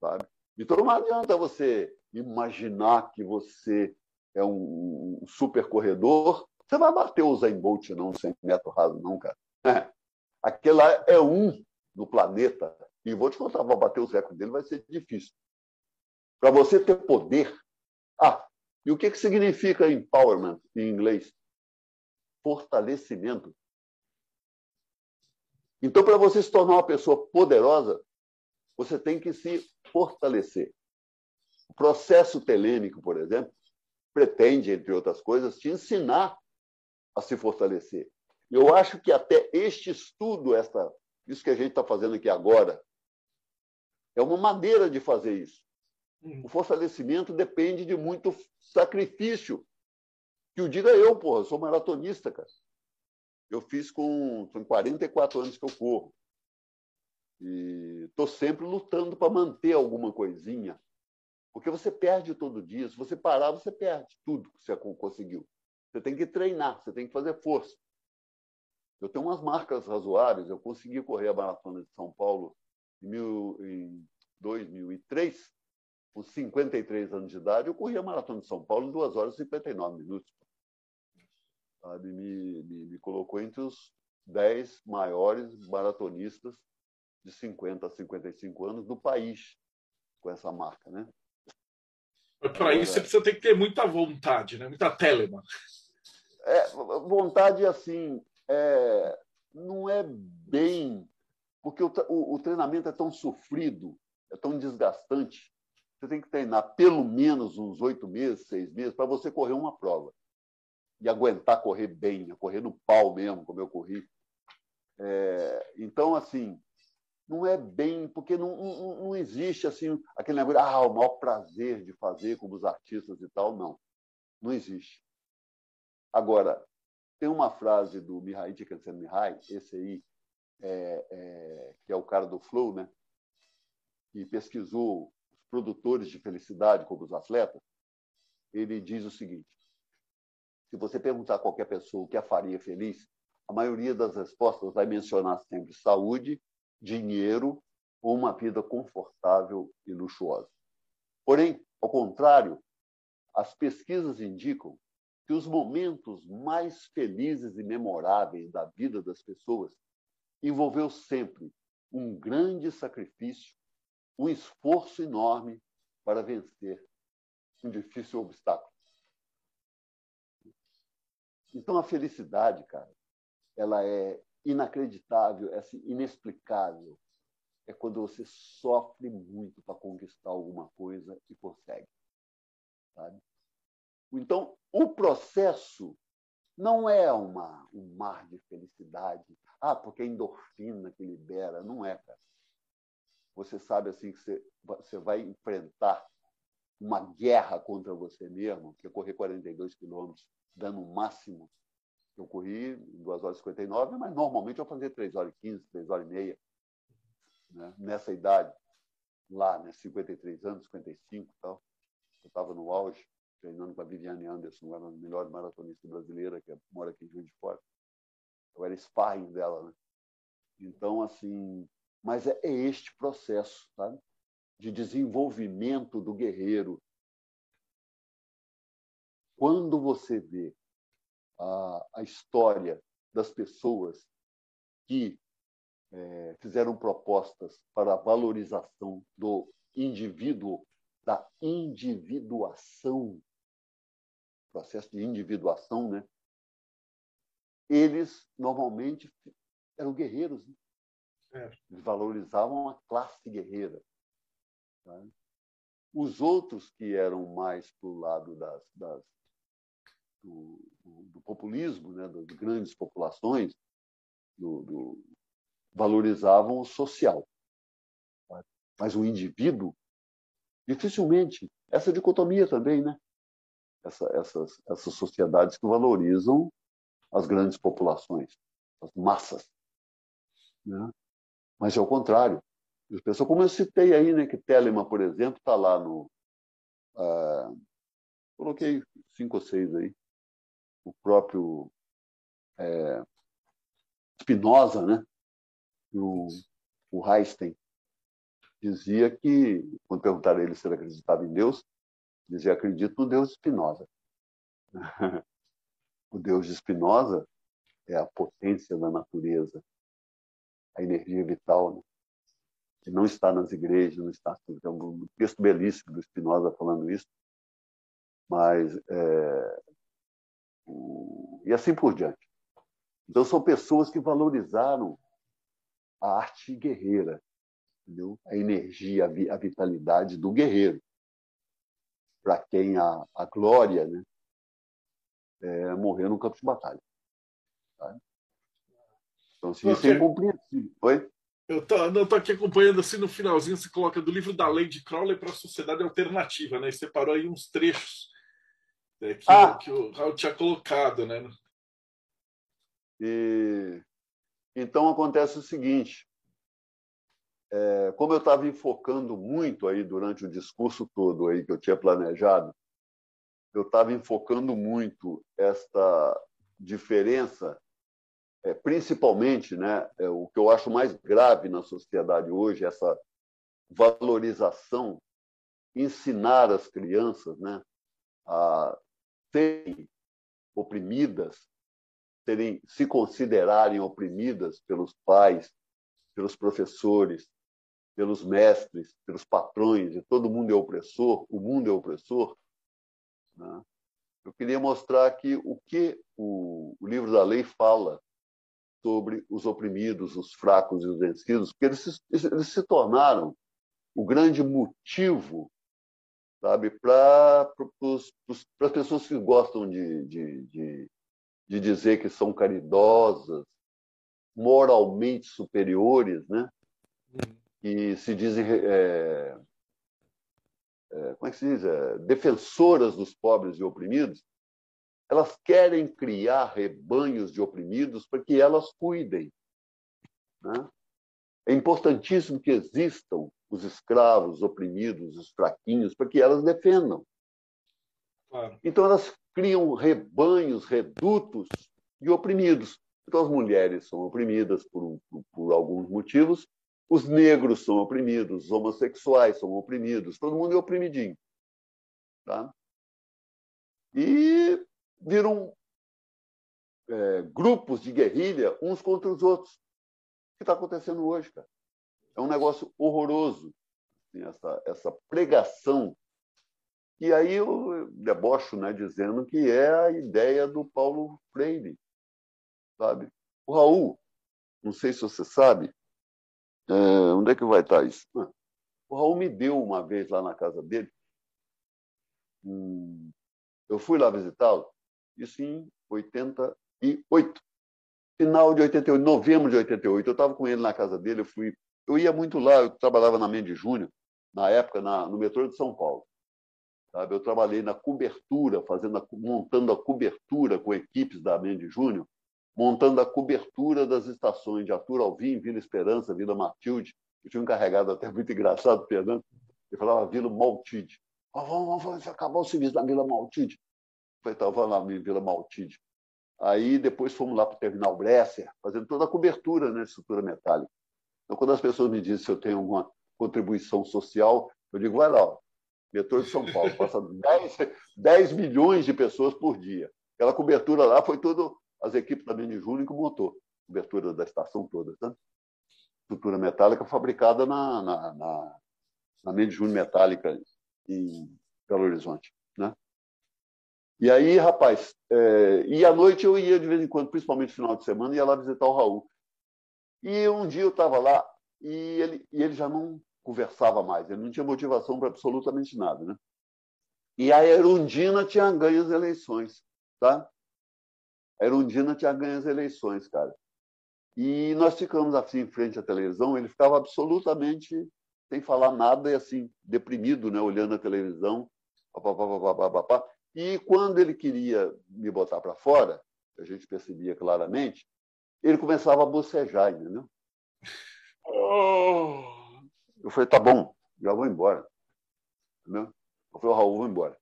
Sabe? Então não adianta você imaginar que você é um super corredor, você vai bater o Zayn Bolt não, sem metro raso, não, cara. É. Aquele lá é um no planeta. E vou te contar, vai bater os recordes dele vai ser difícil. Para você ter poder. Ah, e o que, que significa empowerment em inglês? Fortalecimento. Então, para você se tornar uma pessoa poderosa, você tem que se fortalecer. O processo telêmico, por exemplo, pretende, entre outras coisas, te ensinar a se fortalecer. Eu acho que até este estudo, esta, isso que a gente está fazendo aqui agora, é uma maneira de fazer isso. Hum. O fortalecimento depende de muito sacrifício. Que o diga eu, porra, eu sou maratonista, cara. Eu fiz com, com 44 anos que eu corro. E estou sempre lutando para manter alguma coisinha. Porque você perde todo dia. Se você parar, você perde tudo que você conseguiu. Você tem que treinar, você tem que fazer força. Eu tenho umas marcas razoáveis. Eu consegui correr a maratona de São Paulo em, mil, em 2003, com 53 anos de idade. Eu corri a maratona de São Paulo em 2 horas e 59 minutos. Sabe? Me, me, me colocou entre os 10 maiores maratonistas de 50 a 55 anos do país com essa marca, né? Para isso você precisa ter que ter muita vontade, né? Muita telema. É, vontade assim, é, não é bem porque o, o, o, treinamento é tão sofrido, é tão desgastante. Você tem que treinar pelo menos uns oito meses, seis meses, para você correr uma prova e aguentar correr bem, correr no pau mesmo, como eu corri. É, então, assim, não é bem, porque não, não, não existe assim aquele negócio, ah, o maior prazer de fazer como os artistas e tal, não. Não existe. Agora, tem uma frase do Mihai Csikszentmihalyi, esse aí, é, é, que é o cara do Flow, né? que pesquisou os produtores de felicidade como os atletas, ele diz o seguinte: se você perguntar a qualquer pessoa o que a faria feliz, a maioria das respostas vai mencionar sempre saúde, dinheiro ou uma vida confortável e luxuosa. Porém, ao contrário, as pesquisas indicam que os momentos mais felizes e memoráveis da vida das pessoas envolveu sempre um grande sacrifício, um esforço enorme para vencer um difícil obstáculo. Então a felicidade, cara, ela é inacreditável, é assim, inexplicável. É quando você sofre muito para conquistar alguma coisa e consegue. Sabe? Então, o processo não é uma, um mar de felicidade. Ah, porque é endorfina que libera. Não é, cara. Você sabe assim que você, você vai enfrentar uma guerra contra você mesmo, que é correr 42 quilômetros, dando o máximo eu corri em 2 horas e 59, mas normalmente eu fazia 3 horas e 15, 3 horas e meia. Né? Nessa idade, lá, né? 53 anos, 55 e tal. Eu estava no auge, treinando com a Viviane Anderson, uma das melhores maratonistas brasileiras, que mora aqui em Rio de Fora. Eu era sparring dela, né? Então, assim, mas é, é este processo, sabe? De desenvolvimento do guerreiro. Quando você vê a, a história das pessoas que é, fizeram propostas para a valorização do indivíduo, da individuação, processo de individuação, né? Eles normalmente eram guerreiros, né? é. eles valorizavam a classe guerreira. Tá? Os outros que eram mais para o lado das, das do, do, do populismo, né, das grandes populações, do, valorizavam o social. Mas o indivíduo, dificilmente. Essa dicotomia também, né? Essa, essas, essas sociedades que valorizam as grandes populações, as massas. Né? Mas é o contrário. As pessoas, como eu citei aí, né, que Telema, por exemplo, está lá no. Uh, coloquei cinco ou seis aí o próprio é, Spinoza, né? o, o Einstein, dizia que, quando perguntaram a ele se ele acreditava em Deus, dizia: acredito no Deus de Spinoza. o Deus de Spinoza é a potência da natureza, a energia vital, né? que não está nas igrejas, não está. É um texto belíssimo do Spinoza falando isso, mas é, e assim por diante. Então, são pessoas que valorizaram a arte guerreira, entendeu? a energia, a vitalidade do guerreiro, para quem a, a glória né, é morrer no campo de batalha. Tá? Então, assim, isso é incompreensível. Oi? Eu estou aqui acompanhando assim no finalzinho, você coloca do livro da Lady Crowley para a Sociedade Alternativa, né? E separou aí uns trechos é, que, ah. que o Raul tinha colocado, né? E, então acontece o seguinte: é, como eu estava enfocando muito aí durante o discurso todo aí que eu tinha planejado, eu estava enfocando muito esta diferença, é, principalmente, né, é, o que eu acho mais grave na sociedade hoje, essa valorização, ensinar as crianças né, a serem oprimidas, serem, se considerarem oprimidas pelos pais, pelos professores, pelos mestres, pelos patrões, e todo mundo é opressor, o mundo é opressor. Né? Eu queria mostrar aqui o que o, o, livro da lei fala sobre os oprimidos, os fracos e os vencidos, porque eles se, eles se tornaram o grande motivo sabe, para as pessoas que gostam de, de, de, de, dizer que são caridosas, moralmente superiores, né? que se dizem é, é, como é que se diz? É, defensoras dos pobres e oprimidos, elas querem criar rebanhos de oprimidos para que elas cuidem. Né? É importantíssimo que existam os escravos, os oprimidos, os fraquinhos, para que elas defendam. Claro. Então, elas criam rebanhos, redutos de oprimidos. Então, as mulheres são oprimidas por, por, por alguns motivos, os negros são oprimidos, os homossexuais são oprimidos, todo mundo é oprimidinho. Tá? E viram é, grupos de guerrilha uns contra os outros. Que está acontecendo hoje, cara? É um negócio horroroso, assim, essa, essa pregação. E aí eu debocho né, dizendo que é a ideia do Paulo Freire. Sabe? O Raul, não sei se você sabe, é, onde é que vai estar isso? Ah, o Raul me deu uma vez lá na casa dele. Eu fui lá visitá-lo, isso em 88. Final de 88, novembro de 88. Eu estava com ele na casa dele, eu fui. Eu ia muito lá, eu trabalhava na Mendes Júnior, na época, na, no metrô de São Paulo. Sabe? Eu trabalhei na cobertura, fazendo a, montando a cobertura com equipes da Mendes Júnior montando a cobertura das estações de Arthur Alvim, Vila Esperança, Vila Matilde. Eu tinha um encarregado até muito engraçado, Fernando, ele falava Vila Maltide. Oh, vamos, vamos, acabar o serviço na Vila Maltide. Eu falei, tá, vamos lá, Vila Maltide. Aí depois fomos lá para o Terminal Bresser, fazendo toda a cobertura né, de estrutura metálica. Então, quando as pessoas me dizem se eu tenho alguma contribuição social, eu digo, vai lá, ó, metrô de São Paulo, passa 10, 10 milhões de pessoas por dia. Aquela cobertura lá foi tudo as equipes da Mini Júnior que montou, cobertura da estação toda, tá? estrutura metálica fabricada na, na, na, na Mini Júnior Metálica em Belo Horizonte. E aí, rapaz, é, e à noite eu ia de vez em quando, principalmente final de semana, ia lá visitar o Raul. E um dia eu estava lá e ele, e ele já não conversava mais, ele não tinha motivação para absolutamente nada. Né? E a Erundina tinha ganho as eleições. Tá? a Erundina tinha ganho as eleições, cara. E nós ficamos assim, em frente à televisão, ele ficava absolutamente sem falar nada e assim, deprimido, né, olhando a televisão. Pá, pá, pá, e quando ele queria me botar para fora, a gente percebia claramente, ele começava a bocejar, entendeu? Oh. Eu falei, tá bom, já vou embora. Entendeu? Eu falei, Raul, vou embora.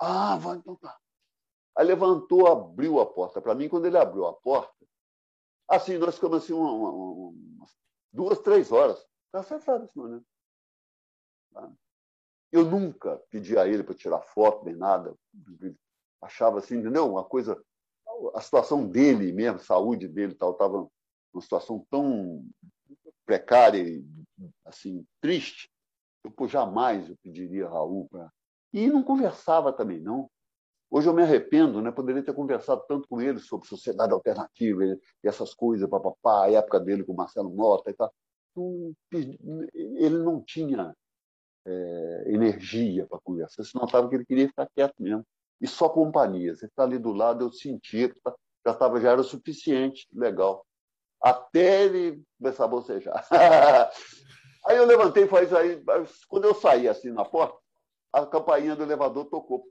Ah, vai, então tá. Aí levantou, abriu a porta para mim. Quando ele abriu a porta, assim, nós ficamos assim uma, uma, uma, duas, três horas. Está fechado esse momento. Tá? Eu nunca pedi a ele para tirar foto nem nada. Achava assim, entendeu? Uma coisa. A situação dele mesmo, saúde dele tal, estava numa situação tão precária e assim, triste. Eu jamais eu pediria a Raul para. E não conversava também, não. Hoje eu me arrependo, né? Poderia ter conversado tanto com ele sobre sociedade alternativa e essas coisas, papapá, a época dele com o Marcelo Mota e tal. Ele não tinha é, energia para conversar. Você notava que ele queria ficar quieto mesmo. E só companhia. Você está ali do lado, eu sentia que tá, já, tava, já era o suficiente, legal. Até ele começar a bocejar. aí eu levantei e falei, aí, quando eu saí assim na porta, a campainha do elevador tocou.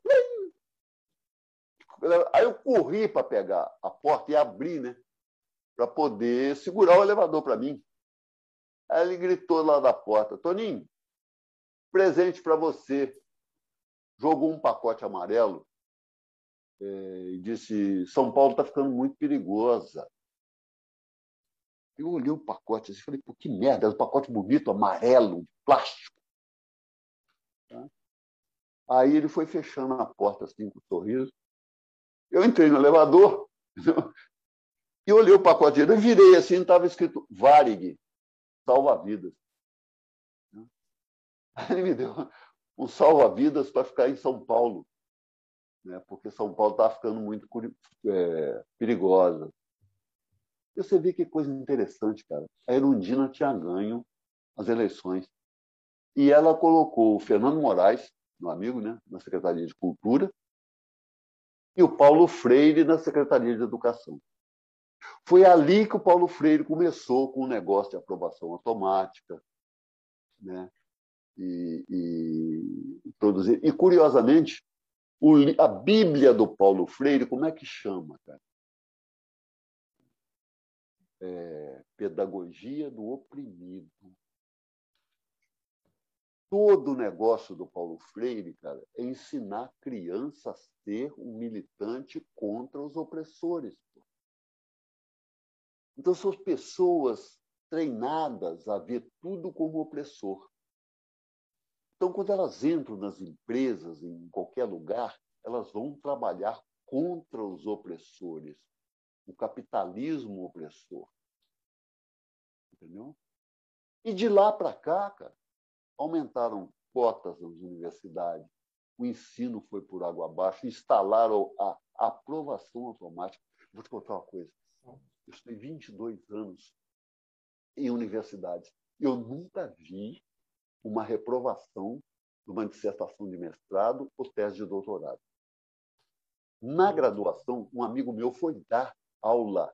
Aí eu corri para pegar a porta e abrir, né? Para poder segurar o elevador para mim. Aí ele gritou lá da porta: Toninho, presente para você. Jogou um pacote amarelo é, e disse: São Paulo está ficando muito perigosa. Eu olhei o pacote assim, e falei: Pô, que merda, é um pacote bonito, amarelo, plástico. Tá? Aí ele foi fechando a porta assim, com um sorriso. Eu entrei no elevador e olhei o pacote dele. Eu virei assim, estava escrito Varig, salva-vidas. Ele me deu um salva-vidas para ficar em São Paulo, né? porque São Paulo está ficando muito é, perigosa. E você vê que coisa interessante, cara. A Erundina tinha ganho as eleições. E ela colocou o Fernando Moraes, meu amigo, né, na Secretaria de Cultura, e o Paulo Freire na Secretaria de Educação. Foi ali que o Paulo Freire começou com o negócio de aprovação automática, né? E, e, produzir. E, curiosamente, o, a Bíblia do Paulo Freire, como é que chama, cara? É, pedagogia do oprimido. Todo o negócio do Paulo Freire, cara, é ensinar a criança a ser um militante contra os opressores. Então, são pessoas treinadas a ver tudo como opressor. Então, quando elas entram nas empresas, em qualquer lugar, elas vão trabalhar contra os opressores, o capitalismo opressor. Entendeu? E de lá para cá, cara, aumentaram cotas nas universidades, o ensino foi por água abaixo, instalaram a aprovação automática. Vou te contar uma coisa. Eu estudei 22 anos em universidades. Eu nunca vi uma reprovação de uma dissertação de mestrado ou tese de doutorado. Na graduação, um amigo meu foi dar aula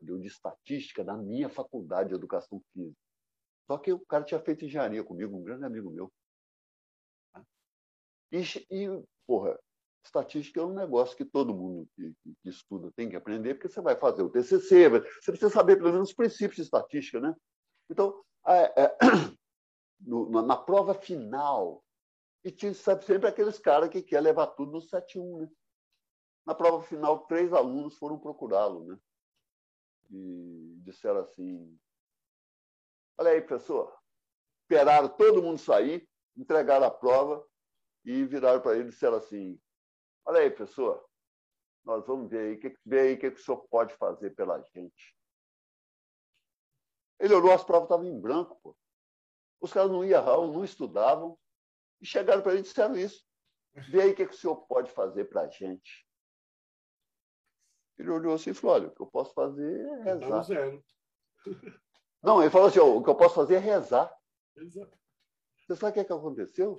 de estatística na minha faculdade de educação física. Só que o cara tinha feito engenharia comigo, um grande amigo meu. E, e porra, estatística é um negócio que todo mundo que, que, estuda tem que aprender, porque você vai fazer o TCC, você precisa saber pelo menos os princípios de estatística, né? Então, é, é, no, na, na, prova final, e tinha sabe, sempre aqueles caras que quer levar tudo no 7-1, né? Na prova final, três alunos foram procurá-lo, né? E disseram assim: Olha aí, professor. Esperaram todo mundo sair, entregaram a prova e viraram para ele e disseram assim: Olha aí, professor, nós vamos ver aí, ver aí o que, que o senhor pode fazer pela gente. Ele olhou, as provas estavam em branco. Pô. Os caras não iam errar, não estudavam. E chegaram para ele e disseram isso. Vê aí o que, que o senhor pode fazer para a gente. Ele olhou assim e falou: olha, o que eu posso fazer é rezar. Zero. Não, ele falou assim: o que eu posso fazer é rezar. Exato. Você sabe o que, é que aconteceu?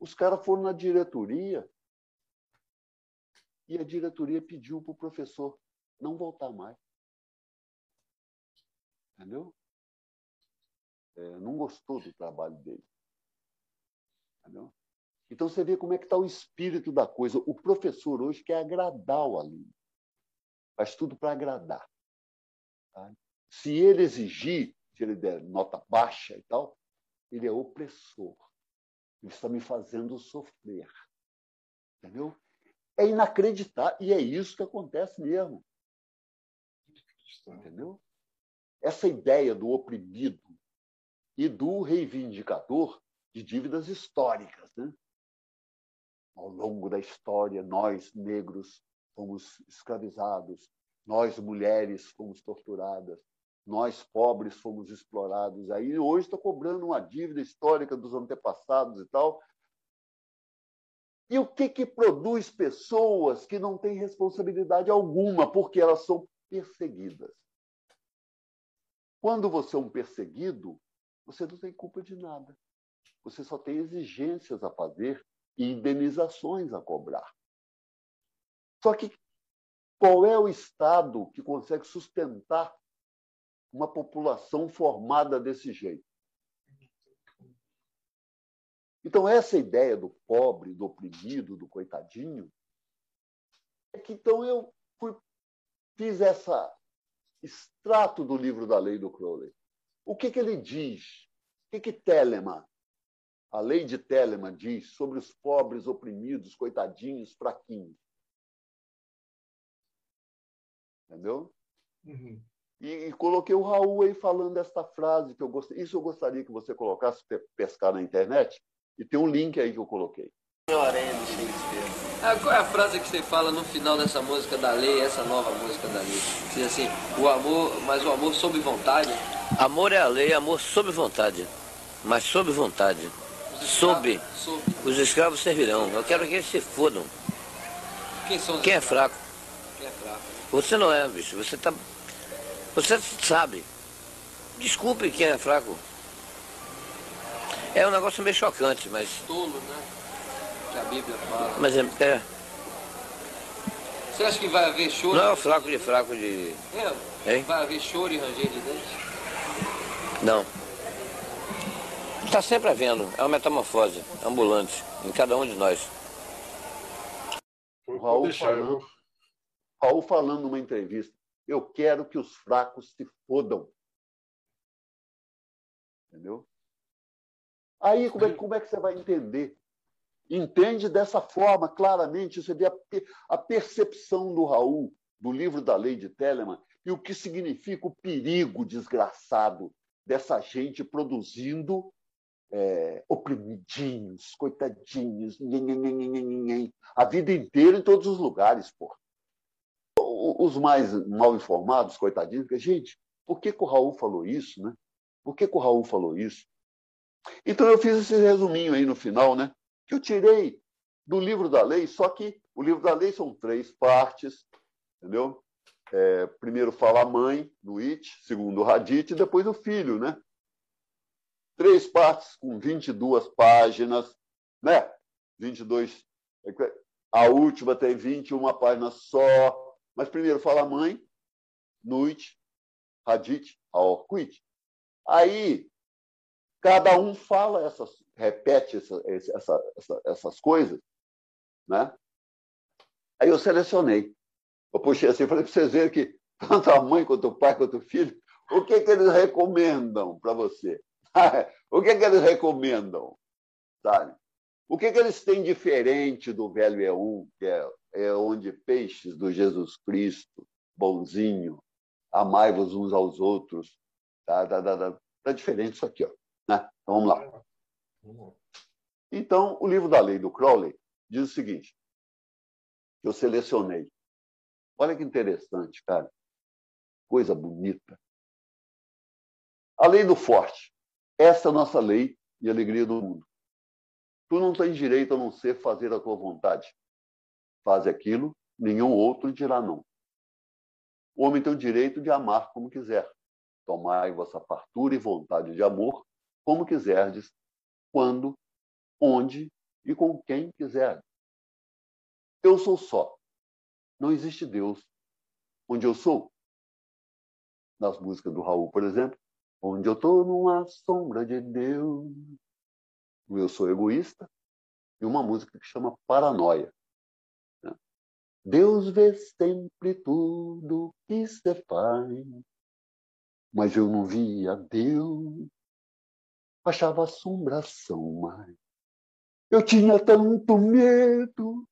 Os caras foram na diretoria e a diretoria pediu para o professor não voltar mais. Entendeu? É, não gostou do trabalho dele. Entendeu? Então você vê como é que está o espírito da coisa. O professor hoje quer agradar o aluno. Faz tudo para agradar. Tá? Se ele exigir, se ele der nota baixa e tal, ele é opressor. Ele está me fazendo sofrer. Entendeu? É inacreditável. E é isso que acontece mesmo. Entendeu? Essa ideia do oprimido e do reivindicador de dívidas históricas. Né? Ao longo da história, nós, negros, fomos escravizados, nós, mulheres, fomos torturadas, nós, pobres, fomos explorados. Aí hoje está cobrando uma dívida histórica dos antepassados e tal. E o que, que produz pessoas que não têm responsabilidade alguma, porque elas são perseguidas? Quando você é um perseguido, você não tem culpa de nada. Você só tem exigências a fazer e indenizações a cobrar. Só que qual é o Estado que consegue sustentar uma população formada desse jeito? Então, essa ideia do pobre, do oprimido, do coitadinho, é que então eu fui, fiz essa extrato do livro da lei do Crowley. O que, que ele diz? O que, que Telema, a lei de Telema, diz sobre os pobres, oprimidos, coitadinhos, fraquinhos? Entendeu? Uhum. E, e, coloquei o Raul aí falando esta frase que eu gostei. Isso eu gostaria que você colocasse, pescar na internet, e tem um link aí que eu coloquei. Ah, qual é a frase que você fala no final dessa música da lei, essa nova música da lei? Diz assim, o amor, mas o amor sob vontade? Amor é a lei, amor sob vontade. Mas sob vontade. Sob. Os escravos servirão. Eu quero que eles se fodam. Quem Quem é fraco? Quem é fraco? Você não é, bicho. Você tá. Você sabe. Desculpe quem é fraco. É um negócio meio chocante, mas. Tolo, né? Que a Bíblia fala. Mas é. é. Você acha que vai haver choro? Não é o fraco de fraco de. É? Hein? Vai haver choro e ranger de dentes? Não. Está sempre havendo. É uma metamorfose ambulante em cada um de nós. O Raul falando, Raul falando numa entrevista, eu quero que os fracos se fodam. Entendeu? Aí como é, como é que você vai entender? Entende dessa forma, claramente, você vê a, a percepção do Raul, do livro da lei de Telemann, e o que significa o perigo desgraçado dessa gente produzindo é, oprimidinhos, coitadinhos, a vida inteira em todos os lugares. O- Os mais mal informados, coitadinhos, porque, gente, por que, que o Raul falou isso, né? Por que, que o Raul falou isso? Então eu fiz esse resuminho aí no final, né? Que eu tirei do livro da lei, só que o livro da lei são três partes, entendeu? É, primeiro fala a mãe, no It, segundo o Hadith, e depois o filho, né? Três partes com 22 páginas, né? 22. A última tem 21 páginas só. Mas primeiro fala a mãe, Nuit, Hadith, Aorquit. Aí, cada um fala essas, repete essa, essa, essa, essas coisas, né? Aí eu selecionei. Eu puxei assim, falei para vocês verem que tanto a mãe quanto o pai quanto o filho, o que, que eles recomendam para você? o que, que eles recomendam? Sabe? O que, que eles têm diferente do velho E1, que é, é onde peixes do Jesus Cristo, bonzinho, amai-vos uns aos outros. Tá, tá, tá, tá, tá diferente isso aqui. Ó, né? Então vamos lá. Então, o livro da lei do Crowley diz o seguinte: que eu selecionei. Olha que interessante, cara. Coisa bonita. A lei do forte. Essa é a nossa lei e alegria do mundo. Tu não tens direito a não ser fazer a tua vontade. Faz aquilo, nenhum outro dirá não. O homem tem o direito de amar como quiser. Tomai vossa fartura e vontade de amor como quiserdes, quando, onde e com quem quiserdes. Eu sou só. Não existe Deus. Onde eu sou? Nas músicas do Raul, por exemplo, onde eu estou numa sombra de Deus. Eu sou egoísta e uma música que chama Paranoia. né? Deus vê sempre tudo que você faz, mas eu não via Deus, achava assombração mais. Eu tinha tanto medo.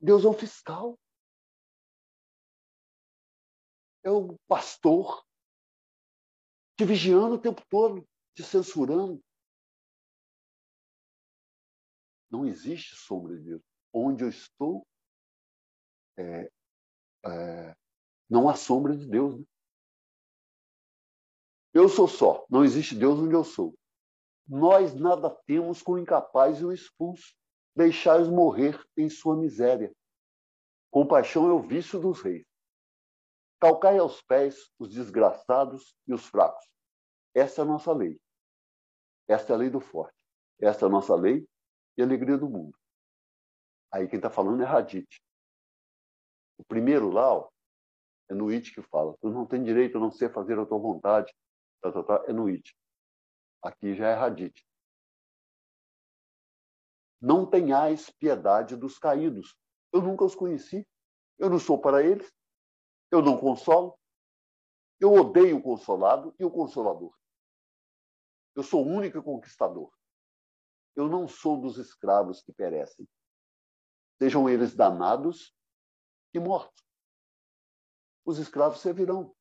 Deus é um fiscal. É o pastor te vigiando o tempo todo, te censurando. Não existe sombra de Deus. Onde eu estou, é, é, não há sombra de Deus. Né? Eu sou só, não existe Deus onde eu sou. Nós nada temos com o incapaz e o expulso. Deixai-os morrer em sua miséria. Compaixão é o vício dos reis. Calcai aos pés os desgraçados e os fracos. Essa é a nossa lei. Essa é a lei do forte. Essa é a nossa lei e a alegria do mundo. Aí quem está falando é Hadith. O primeiro lá ó, é no It que fala: tu não tem direito a não ser fazer a tua vontade. Tá, tá, tá, é no It. Aqui já é Hadith. Não tenhais piedade dos caídos. Eu nunca os conheci. Eu não sou para eles. Eu não consolo. Eu odeio o consolado e o consolador. Eu sou o único conquistador. Eu não sou dos escravos que perecem. Sejam eles danados e mortos. Os escravos servirão.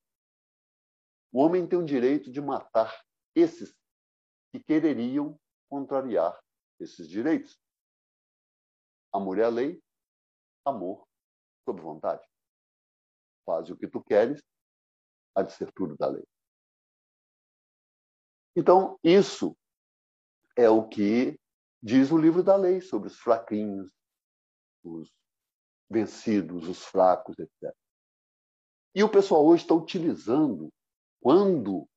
O homem tem o direito de matar esses que quereriam contrariar esses direitos. Amor é a lei, amor sob vontade. Faz o que tu queres, há de ser tudo da lei. Então, isso é o que diz o livro da lei sobre os fraquinhos, os vencidos, os fracos, etc. E o pessoal hoje está utilizando, quando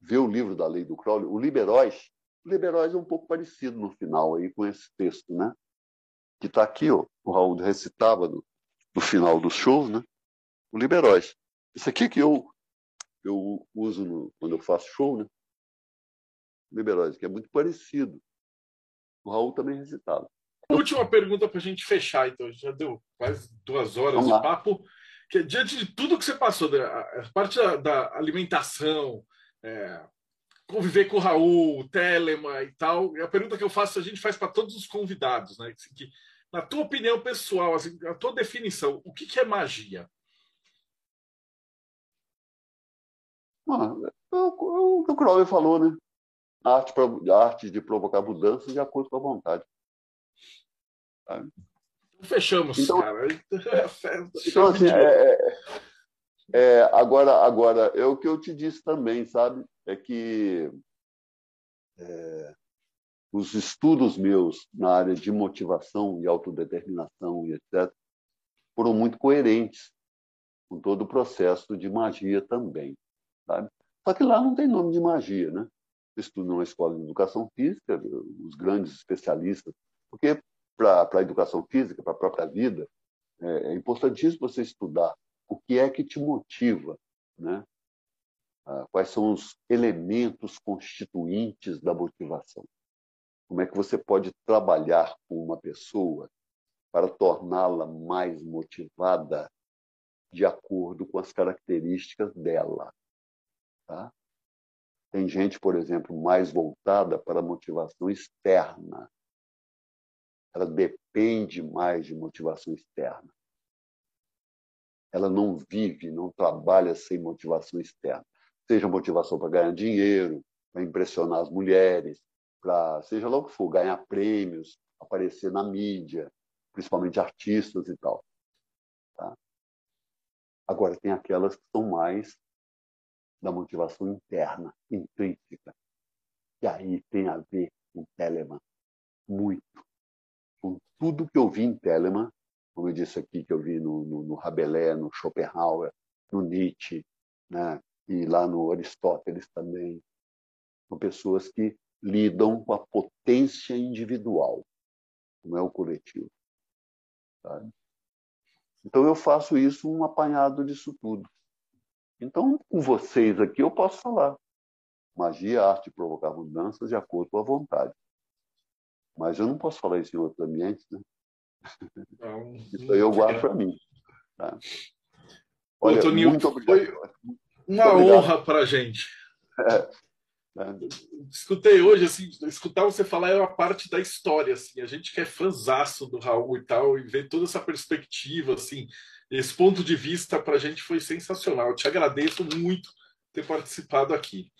vê o livro da lei do Crowley, o Liberóis, o Liberóis é um pouco parecido no final aí com esse texto, né? Que está aqui, ó, o Raul recitava no, no final dos shows, né? O Liberóis. Isso aqui que eu eu uso no, quando eu faço show, né? Liberóis, que é muito parecido. O Raul também recitava. Última pergunta para a gente fechar, então. Já deu quase duas horas de papo. Que, diante de tudo que você passou, a parte da, da alimentação, é, conviver com o Raul, Telema e tal, a pergunta que eu faço, a gente faz para todos os convidados, né? Que, na tua opinião pessoal, assim, a tua definição, o que, que é magia? Ah, é o que o Crowley falou, né? A arte, a arte de provocar mudanças de acordo com a vontade. Fechamos, então, cara. então, assim, é, é, é, agora, agora, é o que eu te disse também, sabe? É que é, os estudos meus na área de motivação e autodeterminação e etc. foram muito coerentes com todo o processo de magia também. Sabe? Só que lá não tem nome de magia, né? Estudo numa escola de educação física, os grandes especialistas, porque para a educação física, para a própria vida, é, é importantíssimo você estudar o que é que te motiva, né? Ah, quais são os elementos constituintes da motivação. Como é que você pode trabalhar com uma pessoa para torná-la mais motivada de acordo com as características dela. Tá? Tem gente, por exemplo, mais voltada para a motivação externa. Ela depende mais de motivação externa. Ela não vive, não trabalha sem motivação externa. Seja motivação para ganhar dinheiro, para impressionar as mulheres, para, seja lá o que for, ganhar prêmios, aparecer na mídia, principalmente artistas e tal. Tá? Agora, tem aquelas que são mais da motivação interna, intrínseca. E aí tem a ver com Telemann, muito. Com tudo que eu vi em Telemann, como eu disse aqui, que eu vi no, no, no Rabelais, no Schopenhauer, no Nietzsche, né? E lá no Aristóteles também. São pessoas que lidam com a potência individual, não é o coletivo. Sabe? Então eu faço isso um apanhado disso tudo. Então, com vocês aqui, eu posso falar. Magia, arte provocar mudanças de acordo com a vontade. Mas eu não posso falar isso em outros ambientes, né? Não, isso aí eu guardo para mim. Tá? Olha, Ô, Toninho, muito obrigado. Foi uma muito honra para a gente. É. Escutei hoje, assim, escutar você falar é uma parte da história, assim. A gente que é fãzaço do Raul e tal, e ver toda essa perspectiva, assim, esse ponto de vista para a gente foi sensacional. Eu te agradeço muito ter participado aqui.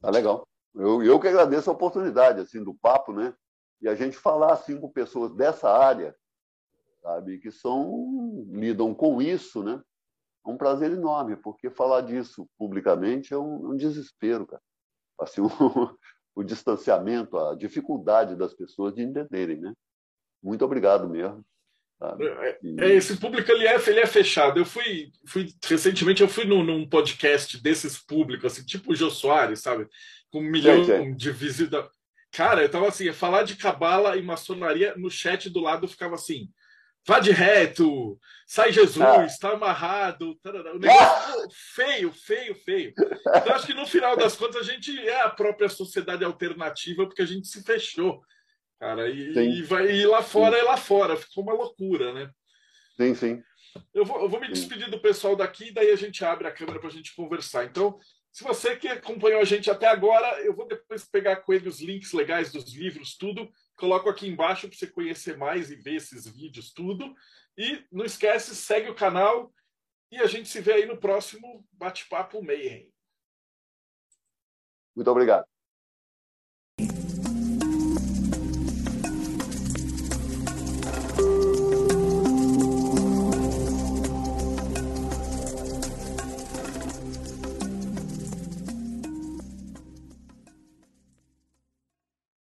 Tá legal. Eu, eu que agradeço a oportunidade, assim, do papo, né? E a gente falar, assim, com pessoas dessa área, sabe, que são, lidam com isso, né? É um prazer enorme, porque falar disso publicamente é um, um desespero, cara. Assim, o, o distanciamento, a dificuldade das pessoas de entenderem, né? Muito obrigado mesmo. É, é, esse público ele é, ele é fechado. Eu fui, fui recentemente eu fui num, num podcast desses públicos, assim, tipo o Jô Soares, sabe? Com um milhão de visitas. Cara, eu tava assim, falar de cabala e maçonaria no chat do lado ficava assim: vá de reto, sai Jesus, está ah. amarrado. Tarará. O negócio ah. feio, feio, feio. Então, acho que no final das contas a gente é a própria sociedade alternativa, porque a gente se fechou, cara. E, e vai, e lá fora sim. é lá fora, ficou uma loucura, né? Sim, sim. Eu vou, eu vou me despedir do pessoal daqui, daí a gente abre a câmera para a gente conversar. Então, se você que acompanhou a gente até agora, eu vou depois pegar com ele os links legais dos livros, tudo. Coloco aqui embaixo para você conhecer mais e ver esses vídeos, tudo. E não esquece, segue o canal e a gente se vê aí no próximo Bate-Papo Mayhem. Muito obrigado.